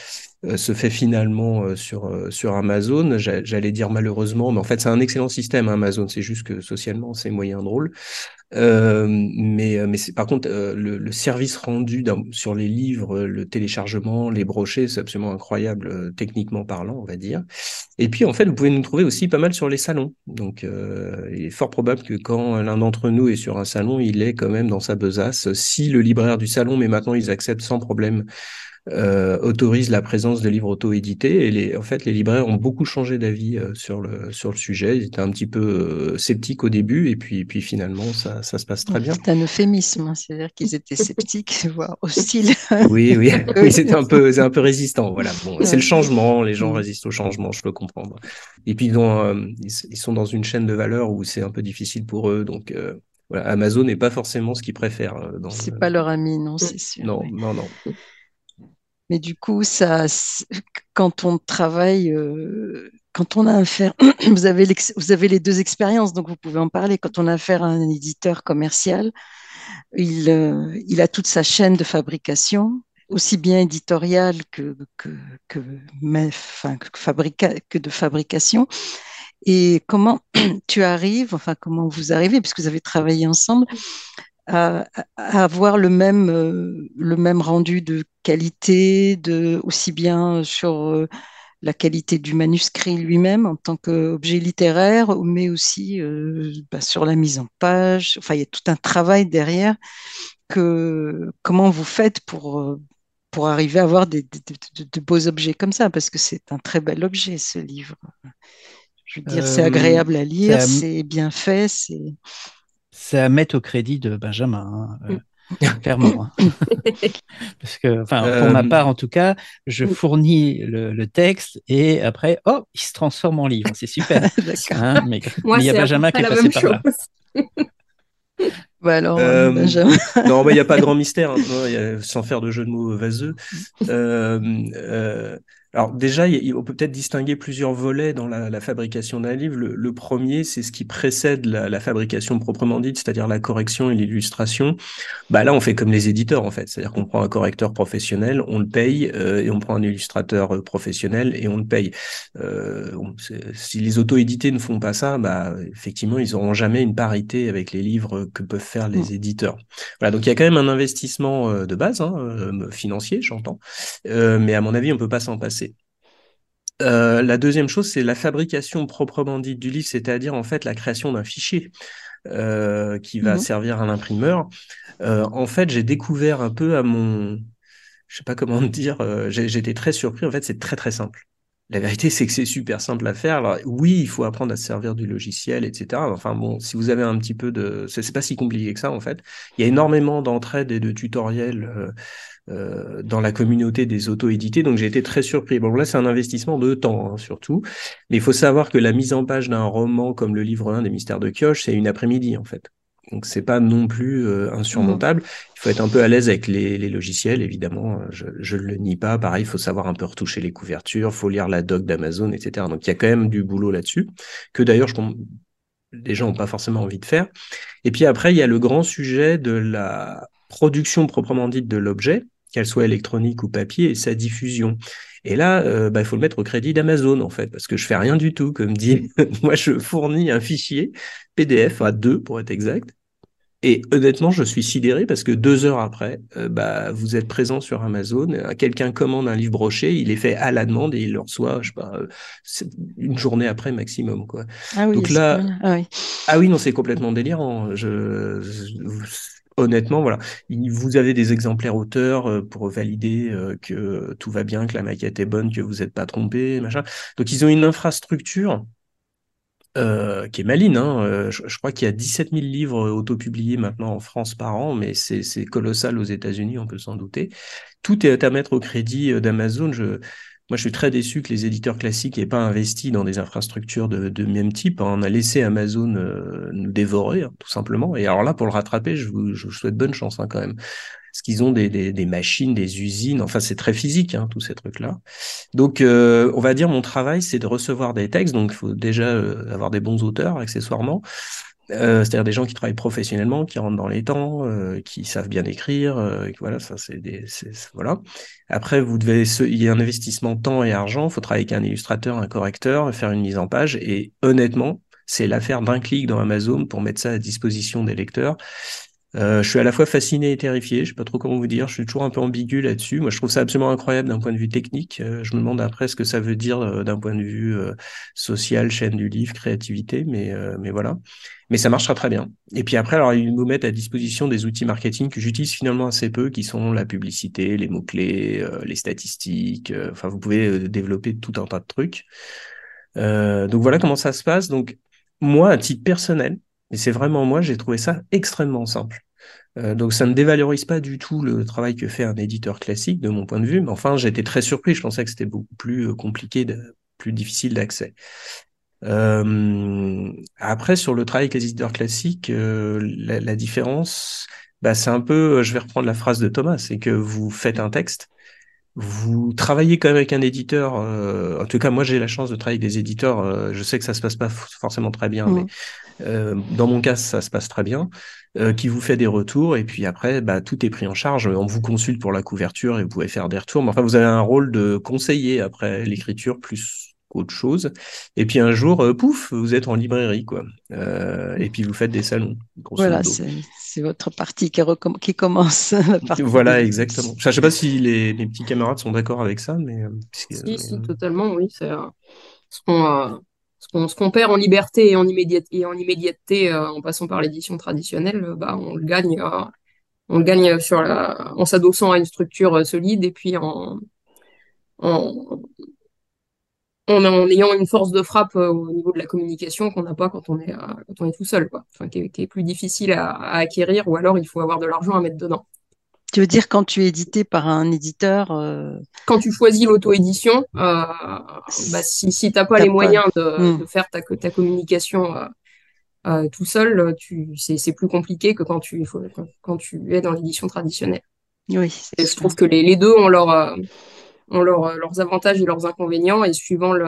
se fait finalement euh, sur euh, sur Amazon. J'a- J'allais dire malheureusement, mais en fait c'est un excellent système hein, Amazon. C'est juste que socialement c'est moyen drôle. Euh, mais euh, mais c'est par contre euh, le, le service rendu sur les livres, euh, le téléchargement, les brochets, c'est absolument incroyable euh, techniquement parlant, on va dire. Et puis en fait vous pouvez nous trouver aussi pas mal sur les salons. Donc euh, il est fort probable que quand l'un d'entre nous est sur un salon, il est quand même dans sa besace. Si le libraire du salon, mais maintenant ils acceptent sans problème euh, autorise la présence de livres auto-édités. Et les, en fait, les libraires ont beaucoup changé d'avis euh, sur le, sur le sujet. Ils étaient un petit peu euh, sceptiques au début, et puis, puis finalement, ça, ça se passe très bien. C'est un euphémisme, hein, c'est-à-dire qu'ils étaient sceptiques, voire hostiles. Oui, oui, oui c'est un peu, c'est un peu résistant. Voilà. Bon, c'est le changement. Les gens Mm. résistent au changement, je peux comprendre. Et puis, euh, ils, sont dans une chaîne de valeur où c'est un peu difficile pour eux. Donc, euh, voilà, Amazon n'est pas forcément ce qu'ils préfèrent. C'est pas leur ami, non, c'est sûr. Non, oui. non, non. Mais du coup, ça, quand on travaille, euh, quand on a affaire, vous avez, vous avez les deux expériences, donc vous pouvez en parler. Quand on a affaire à un éditeur commercial, il, euh, a toute sa chaîne de fabrication, aussi bien éditoriale que, que, que, enfin, que, fabrica- que de fabrication. Et comment tu arrives, enfin comment vous arrivez, puisque vous avez travaillé ensemble, à, à avoir le même, euh, le même rendu de qualité, de, aussi bien sur euh, la qualité du manuscrit lui-même en tant qu'objet littéraire, mais aussi euh, bah, sur la mise en page. Enfin, il y a tout un travail derrière que comment vous faites pour, euh, pour arriver à avoir des, de, de beaux objets comme ça, parce que c'est un très bel objet, ce livre. Je veux dire, c'est Euh, agréable à lire, c'est à- bien fait, c'est... C'est à mettre au crédit de Benjamin, hein, euh, clairement. hein. Parce que, enfin, pour ma Euh, part, en tout cas, je fournis le, le texte et après, oh, il se transforme en livre. C'est super. Hein, mais il y a Benjamin qui est passé par là. Bah alors, Euh, Benjamin. Non, mais il n'y a pas grand mystère, hein. Non, il y a- sans faire de jeu de mots vaseux. Euh, euh, alors déjà, il on peut peut-être distinguer plusieurs volets dans la, la fabrication d'un livre. Le, le premier, c'est ce qui précède la, la fabrication proprement dite, c'est-à-dire la correction et l'illustration. Bah là, on fait comme les éditeurs en fait, c'est-à-dire qu'on prend un correcteur professionnel, on le paye, euh, et on prend un illustrateur euh, professionnel et on le paye. Euh, on- si les auto-édités ne font pas ça, bah effectivement, ils n'auront jamais une parité avec les livres que peuvent faire les éditeurs. Voilà, donc il y a quand même un investissement de base, hein, financier, j'entends, Euh, mais à mon avis, on peut pas s'en passer. Euh, la deuxième chose, c'est la fabrication proprement dite du livre, c'est-à-dire en fait la création d'un fichier euh, qui va Mhm. servir à l'imprimeur. Euh, en fait, j'ai découvert un peu à mon, je sais pas comment dire, euh, j'étais très surpris. En fait, c'est très très simple. La vérité, c'est que c'est super simple à faire. Alors, oui, il faut apprendre à se servir du logiciel, etc. Enfin bon, si vous avez un petit peu de, c'est pas si compliqué que ça en fait. Il y a énormément d'entraide et de tutoriels euh, dans la communauté des auto-édités, donc j'ai été très surpris. Bon, là, c'est un investissement de temps hein, surtout, mais il faut savoir que la mise en page d'un roman comme le livre 1 des Mystères de Kioche, c'est une après-midi en fait. Donc c'est pas non plus euh, insurmontable. Il faut être un peu à l'aise avec les, les logiciels, évidemment. Je, je le nie pas. Pareil, il faut savoir un peu retoucher les couvertures, faut lire la doc d'Amazon, etc. Donc il y a quand même du boulot là-dessus, que d'ailleurs je les gens n'ont pas forcément envie de faire. Et puis après, il y a le grand sujet de la production proprement dite de l'objet, qu'elle soit électronique ou papier, et sa diffusion. Et là, euh, bah, il faut le mettre au crédit d'Amazon, en fait, parce que je fais rien du tout, comme dit. Moi, je fournis un fichier PDF à deux, pour être exact. Et honnêtement, je suis sidéré parce que deux heures après, euh, bah, vous êtes présent sur Amazon, euh, quelqu'un commande un livre broché, il est fait à la demande et il le reçoit, je sais pas, une journée après maximum, quoi. Ah oui, Donc là-. Ah oui. Ah oui, non, c'est complètement délirant. Je, je- honnêtement, voilà. Il- Vous avez des exemplaires auteurs euh, pour valider euh, que tout va bien, que la maquette est bonne, que vous n'êtes pas trompé, machin. Donc, ils ont une infrastructure euh, qui est maline. Hein. Je, crois qu'il y a 17 000 livres autopubliés maintenant en France par an, mais c'est colossal aux États-Unis, on peut s'en douter. Tout est à mettre au crédit d'Amazon. Moi, je suis très déçu que les éditeurs classiques n'aient pas investi dans des infrastructures de, de même type. On a laissé Amazon euh, nous dévorer, hein, tout simplement. Et alors là, pour le rattraper, je vous, je vous souhaite bonne chance hein, quand même parce qu'ils ont des, des, des, machines, des usines, enfin c'est très physique, hein, tous ces trucs-là. Donc euh, on va dire mon travail, c'est de recevoir des textes, donc il faut déjà euh, avoir des bons auteurs accessoirement, euh, c'est-à-dire des gens qui travaillent professionnellement, qui rentrent dans les temps, euh, qui savent bien écrire, euh, voilà, ça c'est des, voilà. Après, vous devez, il y a un investissement temps et argent. Il faut travailler avec un illustrateur, un correcteur, faire une mise en page. Et honnêtement, c'est l'affaire d'un clic dans Amazon pour mettre ça à disposition des lecteurs. Euh, je suis à la fois fasciné et terrifié. Je sais pas trop comment vous dire. Je suis toujours un peu ambigu là-dessus. Moi, je trouve ça absolument incroyable d'un point de vue technique. Euh, je me demande après ce que ça veut dire euh, d'un point de vue euh, social, chaîne du livre, créativité. Mais, euh, mais voilà. Mais ça marchera très bien. Et puis après, alors ils nous mettent à disposition des outils marketing que j'utilise finalement assez peu, qui sont la publicité, les mots clés, les statistiques. Enfin, vous pouvez développer tout un tas de trucs. donc voilà comment ça se passe. Donc moi, à titre personnel, et c'est vraiment moi, j'ai trouvé ça extrêmement simple. Euh, donc ça ne dévalorise pas du tout le travail que fait un éditeur classique de mon point de vue, mais enfin été très surpris, je pensais que c'était beaucoup plus euh, compliqué, plus difficile d'accès. Euh, après sur le travail avec les éditeurs classiques, la, la, différence, bah, c'est un peu, je vais reprendre la phrase de Thomas, c'est que vous faites un texte, vous travaillez quand même avec un éditeur. Euh, en tout cas, moi, j'ai la chance de travailler avec des éditeurs. Euh, je sais que ça se passe pas forcément très bien, mmh. mais euh, dans mon cas, ça se passe très bien. Euh, qui vous fait des retours et puis après, bah, tout est pris en charge. On vous consulte pour la couverture et vous pouvez faire des retours. Mais enfin, vous avez un rôle de conseiller après l'écriture plus qu'autre chose. Et puis un jour, euh, pouf, vous êtes en librairie, quoi. Euh, et puis vous faites des salons. Voilà, c'est votre partie qui, qui commence. Partie voilà, exactement. Je ne sais pas si les, les, petits camarades sont d'accord avec ça, mais. Si, si, totalement, oui. C'est ce qu'on ce qu'on perd en liberté et en, immédiateté, et en, immédiateté euh, en passant par l'édition traditionnelle, euh, bah, on le gagne, euh, on le gagne sur la, en s'adossant à une structure solide et puis en, en, en, ayant une force de frappe au niveau de la communication qu'on n'a pas quand on est, quand on est tout seul, quoi. Enfin, qui, est, qui est plus difficile à, à, acquérir ou alors il faut avoir de l'argent à mettre dedans. Tu veux dire quand tu es édité par un éditeur euh... Quand tu choisis l'auto-édition, euh, bah, si, si tu n'as pas les pas... moyens de, mmh. de, faire ta, ta communication euh, euh, tout seul, c'est plus compliqué que quand tu, faut, quand tu es dans l'édition traditionnelle. Oui, et je trouve que les, les deux ont, leur, euh, ont leur, leurs avantages et leurs inconvénients, et suivant le,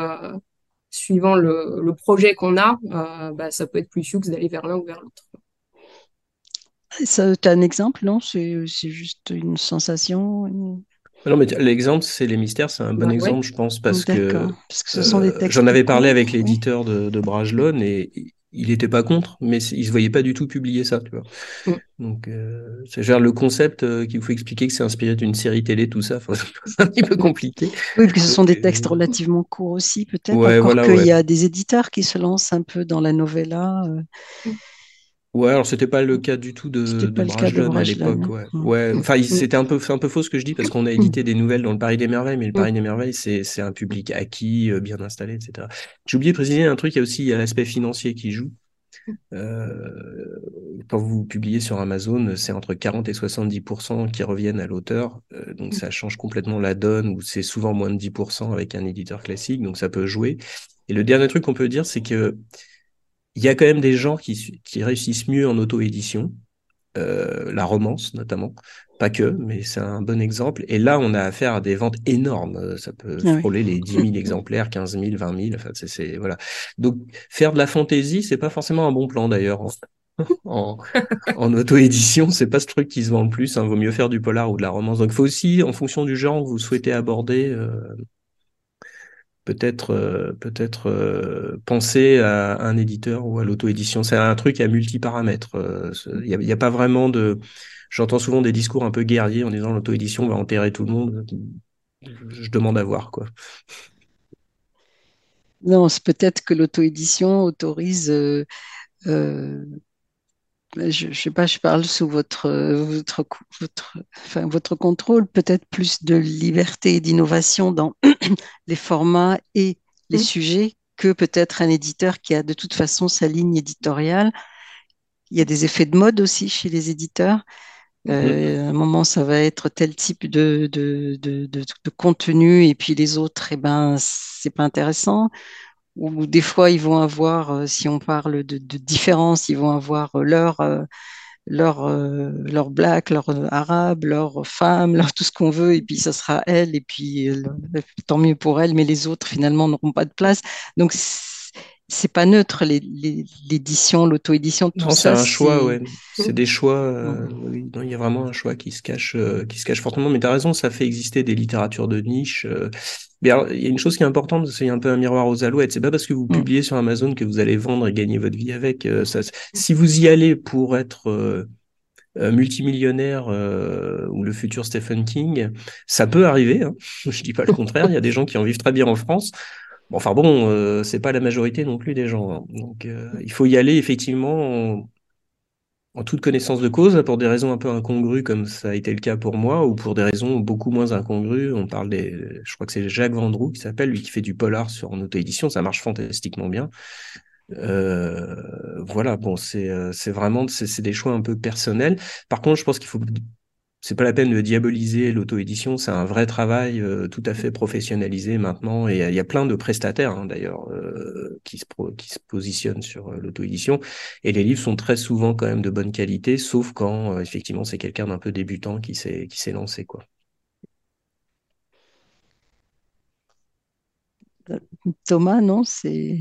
suivant le, le projet qu'on a, euh, bah, ça peut être plus fixe d'aller vers l'un ou vers l'autre. Tu as un exemple, non? C'est juste une sensation une... Non, mais l'exemple, c'est les mystères, c'est un bon exemple, ouais. je pense, parce que, parce que ce sont des textes j'en avais parlé avec l'éditeur de, de Brajlon et il n'était pas contre, mais il se voyait pas du tout publier ça, tu vois. Mm. Donc, euh, c'est genre le concept euh, qu'il faut expliquer que c'est inspiré d'une série télé, tout ça, c'est un petit peu compliqué. Oui, parce que ce sont des textes relativement courts aussi, peut-être. Ouais, Encore voilà, qu'il y a des éditeurs qui se lancent un peu dans la novella. Euh... Ouais, alors c'était pas le cas du tout de, de Brajlon à l'époque. Ouais. ouais, enfin mmh. c'était un peu, un peu faux ce que je dis parce qu'on a édité des nouvelles dans le Paris des Merveilles, mais le Paris des Merveilles c'est c'est un public acquis, euh, bien installé, etc. J'ai oublié de préciser un truc, il y a aussi l'aspect financier qui joue. Euh, quand vous publiez sur Amazon, c'est entre 40 et 70% qui reviennent à l'auteur, euh, donc ça change complètement la donne. Ou c'est souvent moins de 10% avec un éditeur classique, donc ça peut jouer. Et le dernier truc qu'on peut dire, c'est que il y a quand même des gens qui, qui réussissent mieux en auto-édition, euh, la romance notamment, pas que, mais c'est un bon exemple. Et là, on a affaire à des ventes énormes. Ça peut ah frôler oui. les 10 000 exemplaires, 15 000, 20 000. Enfin, c'est, voilà. Donc, faire de la fantaisie, c'est pas forcément un bon plan d'ailleurs. En, en auto-édition, c'est pas ce truc qui se vend le plus. Hein. Vaut mieux faire du polar ou de la romance. Donc, il faut aussi, en fonction du genre que vous souhaitez aborder, euh, peut-être euh, peut-être euh, penser à un éditeur ou à l'auto-édition. C'est un truc à multi-paramètres. Il n'y a, pas vraiment de. J'entends souvent des discours un peu guerriers en disant l'auto-édition va enterrer tout le monde. Je demande à voir quoi. Non, c'est peut-être que l'auto-édition autorise. Euh, euh, je ne sais pas, je parle sous votre, votre, votre, enfin, votre contrôle, peut-être plus de liberté et d'innovation dans les formats et les mmh. sujets que peut-être un éditeur qui a de toute façon sa ligne éditoriale. Il y a des effets de mode aussi chez les éditeurs. Euh, à un moment, ça va être tel type de, de, de, de, contenu, et puis les autres, eh ben, c'est pas intéressant. Ou des fois, ils vont avoir, euh, si on parle de, différence, ils vont avoir leur, euh, leur, euh, leur black, leur arabe, leur femme, leur tout ce qu'on veut, et puis ça sera elle, et puis tant mieux pour elle, mais les autres finalement n'auront pas de place. Donc c'est pas neutre l'édition, l'auto-édition, tout non, ça. c'est un choix, ouais. C'est des choix. Euh, oui, non, il y a vraiment un choix qui se cache, euh, qui se cache fortement. Mais tu as raison, ça fait exister des littératures de niche. Euh. Mais il y a une chose qui est importante, c'est un peu un miroir aux alouettes. C'est pas parce que vous mm. publiez sur Amazon que vous allez vendre et gagner votre vie avec. Ça, si vous y allez pour être multimillionnaire ou le futur Stephen King, ça peut arriver. Hein. Je dis pas le contraire. Il y a des gens qui en vivent très bien en France enfin bon, euh, c'est pas la majorité non plus des gens. Hein. Donc euh, il faut y aller effectivement en, toute connaissance de cause, pour des raisons un peu incongrues comme ça a été le cas pour moi, ou pour des raisons beaucoup moins incongrues. On parle des, je crois que c'est Jacques Vendroux qui s'appelle, lui qui fait du polar sur en auto-édition, ça marche fantastiquement bien. Euh, voilà, bon, c'est c'est vraiment c'est des choix un peu personnels. Par contre, je pense qu'il faut c'est pas la peine de diaboliser l'auto-édition, c'est un vrai travail euh, tout à fait professionnalisé maintenant, et il y a plein de prestataires hein, d'ailleurs euh, qui, se qui se positionnent sur euh, l'auto-édition, et les livres sont très souvent quand même de bonne qualité, sauf quand effectivement c'est quelqu'un d'un peu débutant qui s'est qui s'est lancé quoi. Thomas, non, c'est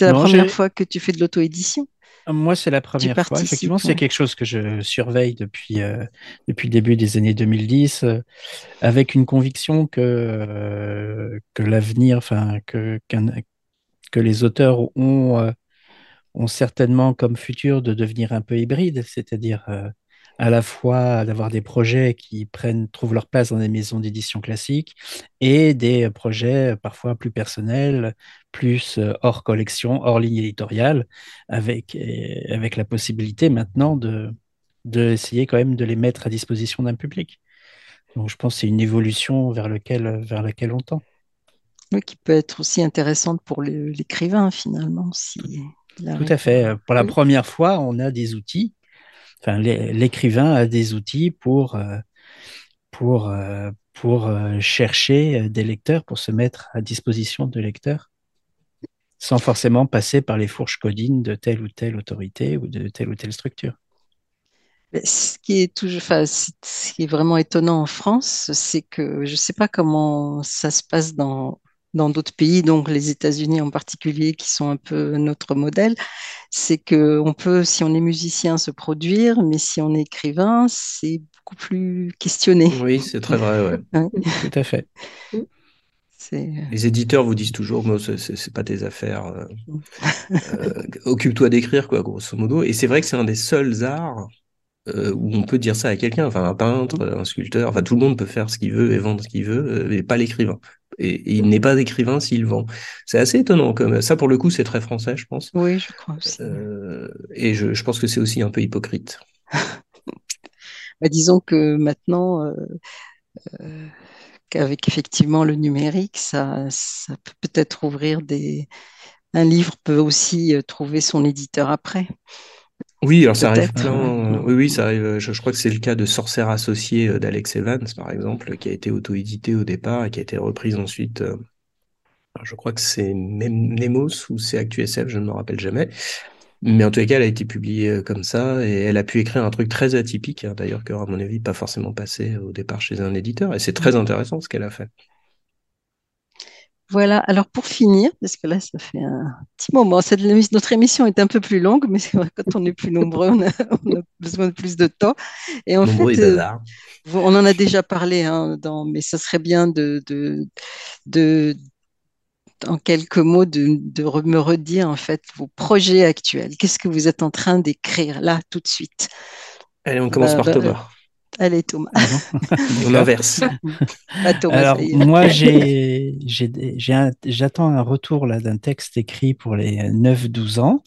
la première fois que tu fais de l'auto-édition. Moi, c'est la première fois. Effectivement, c'est quelque chose que je surveille depuis, euh, depuis le début des années 2010, euh, avec une conviction que, euh, que l'avenir, enfin, que, que les auteurs ont, ont certainement comme futur de devenir un peu hybrides, c'est-à-dire à la fois d'avoir des projets qui prennent, trouvent leur place dans des maisons d'édition classiques et des projets parfois plus personnels, plus euh, hors collection, hors ligne éditoriale, avec, avec la possibilité maintenant de, de essayer quand même de les mettre à disposition d'un public. Donc je pense que c'est une évolution vers, lequel, vers laquelle on tend. Oui, qui peut être aussi intéressante pour l'écrivain finalement. Si Tout à fait. Pour la première fois, on a des outils enfin, l'écrivain a des outils pour, euh, pour, euh, pour euh, chercher des lecteurs, pour se mettre à disposition de lecteurs, sans forcément passer par les fourches codines de telle ou telle autorité ou de telle ou telle structure. Ce qui est toujours, enfin, ce qui est vraiment étonnant en France, c'est que je ne sais pas comment ça se passe dans dans d'autres pays, donc les États-Unis en particulier, qui sont un peu notre modèle, c'est que on peut, si on est musicien, se produire, mais si on est écrivain, c'est beaucoup plus questionné. Oui, c'est très vrai, ouais. Tout à fait. Euh, les éditeurs vous disent toujours, c'est pas tes affaires. Euh, euh, occupe-toi d'écrire, quoi, grosso modo. Et c'est vrai que c'est un des seuls arts où on peut dire ça à quelqu'un, enfin un peintre, un sculpteur, enfin tout le monde peut faire ce qu'il veut et vendre ce qu'il veut, mais pas l'écrivain et, il n'est pas écrivain s'il vend. C'est assez étonnant. Comme ça, pour le coup, c'est très français, je pense. Oui, je crois aussi. Euh, et je, je, pense que c'est aussi un peu hypocrite. bah, disons que maintenant, euh, euh, qu'avec effectivement le numérique, ça, ça peut peut-être ouvrir des. Un livre peut aussi trouver son éditeur après. Oui, alors ça arrive plein. Oui, oui, ça arrive. Je, crois que c'est le cas de Sorcière associée euh, d'Alex Evans, par exemple, qui a été auto-édité au départ et qui a été reprise ensuite. Euh, je crois que c'est Nemos ou c'est ActuSF, je ne me rappelle jamais. Mais en tout cas, elle a été publiée euh, comme ça et elle a pu écrire un truc très atypique, hein, d'ailleurs, qui à mon avis, pas forcément passé au départ chez un éditeur. Et c'est très intéressant ce qu'elle a fait. Voilà, alors pour finir, parce que là, ça fait un petit moment, cette, notre émission est un peu plus longue, mais quand on est plus nombreux, on a, besoin de plus de temps. Et en fait, euh, on en a déjà parlé, hein, dans, mais ça serait bien de, de, de en quelques mots, de, de, me redire en fait vos projets actuels. Qu'est-ce que vous êtes en train d'écrire là, tout de suite? Allez, on commence bah, par bah, Thomas. Allez, Thomas. On inverse. Alors, moi, j'attends un retour d'un texte écrit pour les 9-12 ans.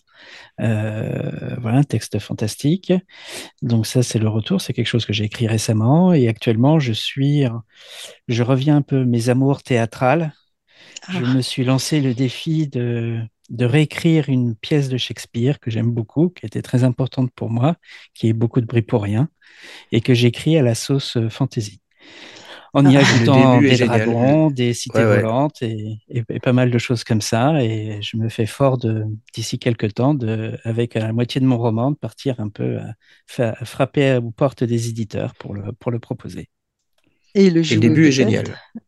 Euh, voilà, un texte fantastique. Donc ça, c'est le retour. C'est quelque chose que j'ai écrit récemment et actuellement, je suis, je reviens un peu mes amours théâtrales. Je ah. me suis lancé le défi de de réécrire une pièce de Shakespeare que j'aime beaucoup, qui était très importante pour moi, qui est beaucoup de bruit pour rien, et que j'écris à la sauce euh, fantasy. En y Ah, ajoutant des dragons, des cités Ouais, ouais. volantes et, et- et pas mal de choses comme ça. Et je me fais fort de d'ici quelques temps, de, avec la moitié de mon roman, de partir un peu à, à frapper aux portes des éditeurs pour le, pour le proposer. Et le Et jouer le début est génial.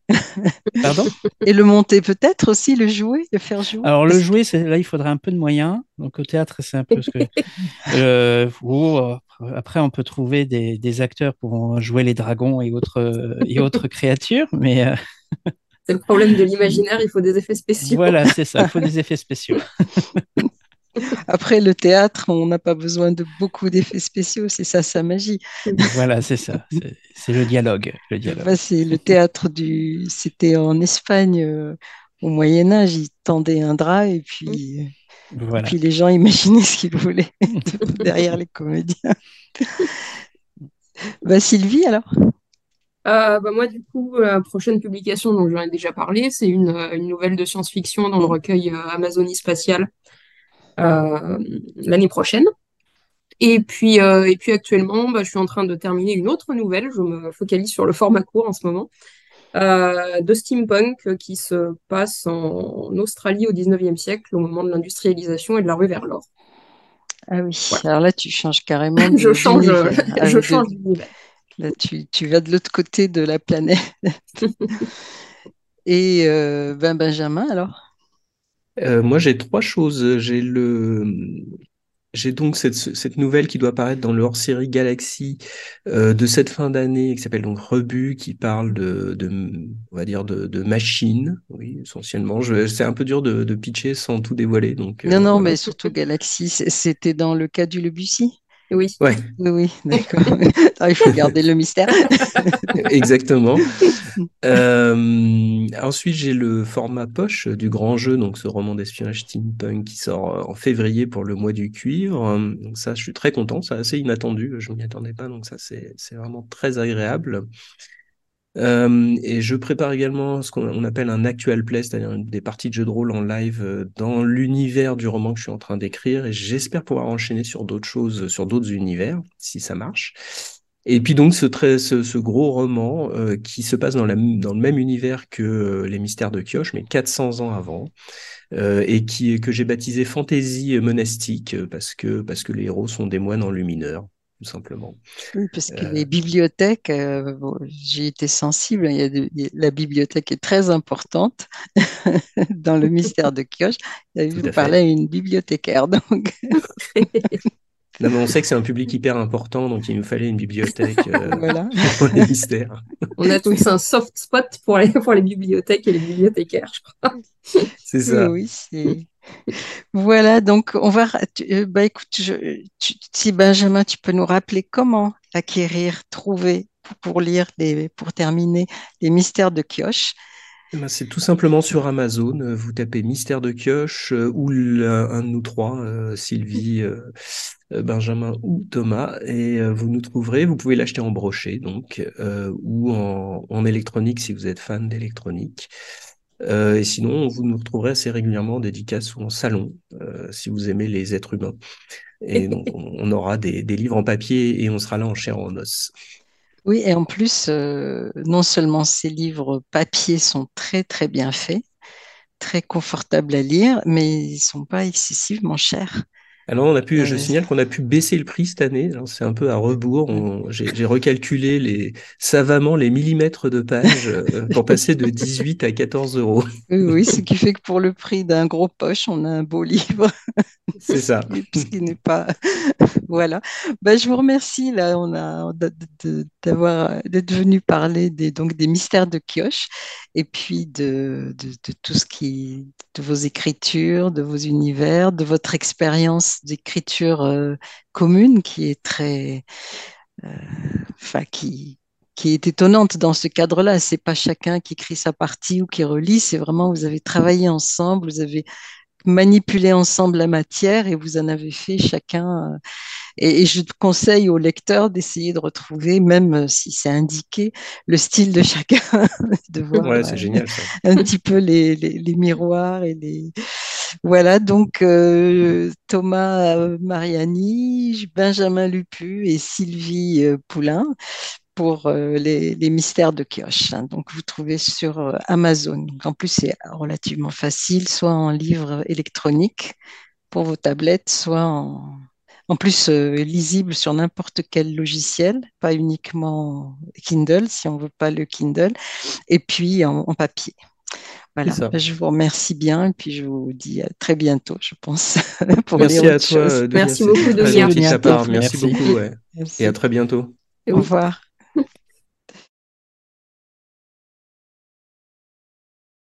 Pardon? Et le monter peut-être aussi, le jouer, le faire jouer. Alors le jouer, c'est là il faudrait un peu de moyens. Donc au théâtre, c'est un peu ce que euh, ou, euh, après on peut trouver des, des acteurs pour jouer les dragons et autres et autres créatures, mais euh, C'est le problème de l'imaginaire, il faut des effets spéciaux. voilà, c'est ça. Il faut des effets spéciaux. Après, le théâtre, on n'a pas besoin de beaucoup d'effets spéciaux, c'est ça sa magie. Voilà, c'est ça. C'est- le dialogue, le dialogue. Enfin, c'est le théâtre du. C'était en Espagne euh, au Moyen Âge, ils tendaient un drap et puis, et puis les gens imaginaient ce qu'ils voulaient derrière les comédiens. Bah, Sylvie, alors? Euh, bah, moi, du coup, la prochaine publication dont j'en ai déjà parlé, c'est une, euh, une nouvelle de science-fiction dans le recueil euh, Amazonie spatiale euh, l'année prochaine. Et puis, euh, et puis actuellement, bah, je suis en train de terminer une autre nouvelle. Je me focalise sur le format court en ce moment, euh, de steampunk euh, qui se passe en Australie au 19e siècle, au moment de l'industrialisation et de la rue vers l'or. Ah oui, Voilà. alors là, tu changes carrément de- Je change, euh. Ah, je change d'univers. Là, tu, tu vas de l'autre côté de la planète. Et euh, ben Benjamin, alors? Euh, moi, j'ai trois choses. J'ai le, j'ai donc cette, cette nouvelle qui doit apparaître dans le hors-série Galaxy euh, de cette fin d'année, qui s'appelle donc Rebut, qui parle de, de, on va dire de, de machines, oui, essentiellement. C'est un peu dur de, de pitcher sans tout dévoiler, donc euh, Non, non, voilà. mais surtout Galaxy, c'était dans le cas du Debussy? Oui. Ouais, Oui, oui, d'accord. Ah, il faut garder le mystère. exactement. Euh, ensuite, j'ai le format poche du grand jeu, donc ce roman d'espionnage steampunk qui sort euh, en février pour le mois du cuivre. Euh, Donc ça, je suis très content, c'est assez inattendu, je m'y attendais pas, donc ça, c'est vraiment très agréable. Euh, et je prépare également ce qu'on on appelle un actual play, c'est-à-dire des parties de jeux de rôle en live euh, dans l'univers du roman que je suis en train d'écrire, et j'espère pouvoir enchaîner sur d'autres choses, sur d'autres univers, si ça marche. Et puis donc ce, très, ce, ce gros roman euh, qui se passe dans, la, dans le même univers que euh, Les Mystères de Kioche, mais 400 ans avant, euh, et qui, que j'ai baptisé Fantaisie monastique, parce que, parce que les héros sont des moines enlumineurs, tout simplement. Oui, parce que Euh. les bibliothèques, euh, bon, j'y étais sensible. Il y a de- il y a- la bibliothèque est très importante dans le mystère de Kioche. Fait. parler à une bibliothécaire, donc Non, mais on sait que c'est un public hyper important, donc il nous fallait une bibliothèque euh, voilà. pour les mystères. On a tous un soft spot pour les, pour les bibliothèques et les bibliothécaires, je crois. C'est ça. Oui, oui, c'est. Voilà, donc on va. tu- euh, bah écoute, je- tu- si Benjamin, tu peux nous rappeler comment acquérir, trouver pour, pour lire les, pour terminer les mystères de Kioche. Eh ben, c'est tout simplement sur Amazon. euh, Vous tapez Mystère de Kioche euh, ou l'un- un de nous trois, euh, Sylvie, euh, euh, Benjamin ou Thomas, et euh, vous nous trouverez. Vous pouvez l'acheter en brochet, donc, euh, ou en, en électronique si vous êtes fan d'électronique. Euh, et sinon, vous nous retrouverez assez régulièrement en dédicace ou en salon, euh, si vous aimez les êtres humains. Et donc, on, on aura des, des livres en papier et on sera là en chair en os. Oui, et en plus, euh, non seulement ces livres papier sont très très bien faits, très confortables à lire, mais ils sont pas excessivement chers. Alors, on a pu, je signale qu'on a pu baisser le prix cette année. Alors, C'est un peu à rebours. J'ai recalculé les, savamment les millimètres de page euh, pour passer de 18 à 14 euros. Oui, ce qui fait que pour le prix d'un gros poche, on a un beau livre, C'est ça. ce qui n'est pas. Voilà. Ben, je vous remercie là, on a d'avoir d'être venu parler des donc des mystères de Kioche et puis de, de, de tout ce qui de vos écritures, de vos univers, de votre expérience d'écriture euh, commune qui est très euh, enfin qui qui est étonnante dans ce cadre-là. C'est pas chacun qui écrit sa partie ou qui relit, c'est vraiment vous avez travaillé ensemble, vous avez manipulé ensemble la matière et vous en avez fait chacun. euh, Et, et je conseille aux lecteurs d'essayer de retrouver, même si c'est indiqué, le style de chacun, de voir Ouais, euh, génial un petit peu les, les, les miroirs et les, Voilà, donc euh, Thomas Mariani, Benjamin Lupu et Sylvie euh, Poulain pour euh, les, mystères de Kioche. hein. Donc vous trouvez sur Amazon. En plus, c'est relativement facile, soit en livre électronique pour vos tablettes, soit en, plus lisible sur n'importe quel logiciel, pas uniquement Kindle si on veut pas le Kindle, et puis en papier. Voilà. Ben, je vous remercie bien et puis je vous dis à très bientôt, je pense, pour Merci à toi, Merci beaucoup. Merci Merci. beaucoup, ouais. Merci. Et à très bientôt. Et Au revoir.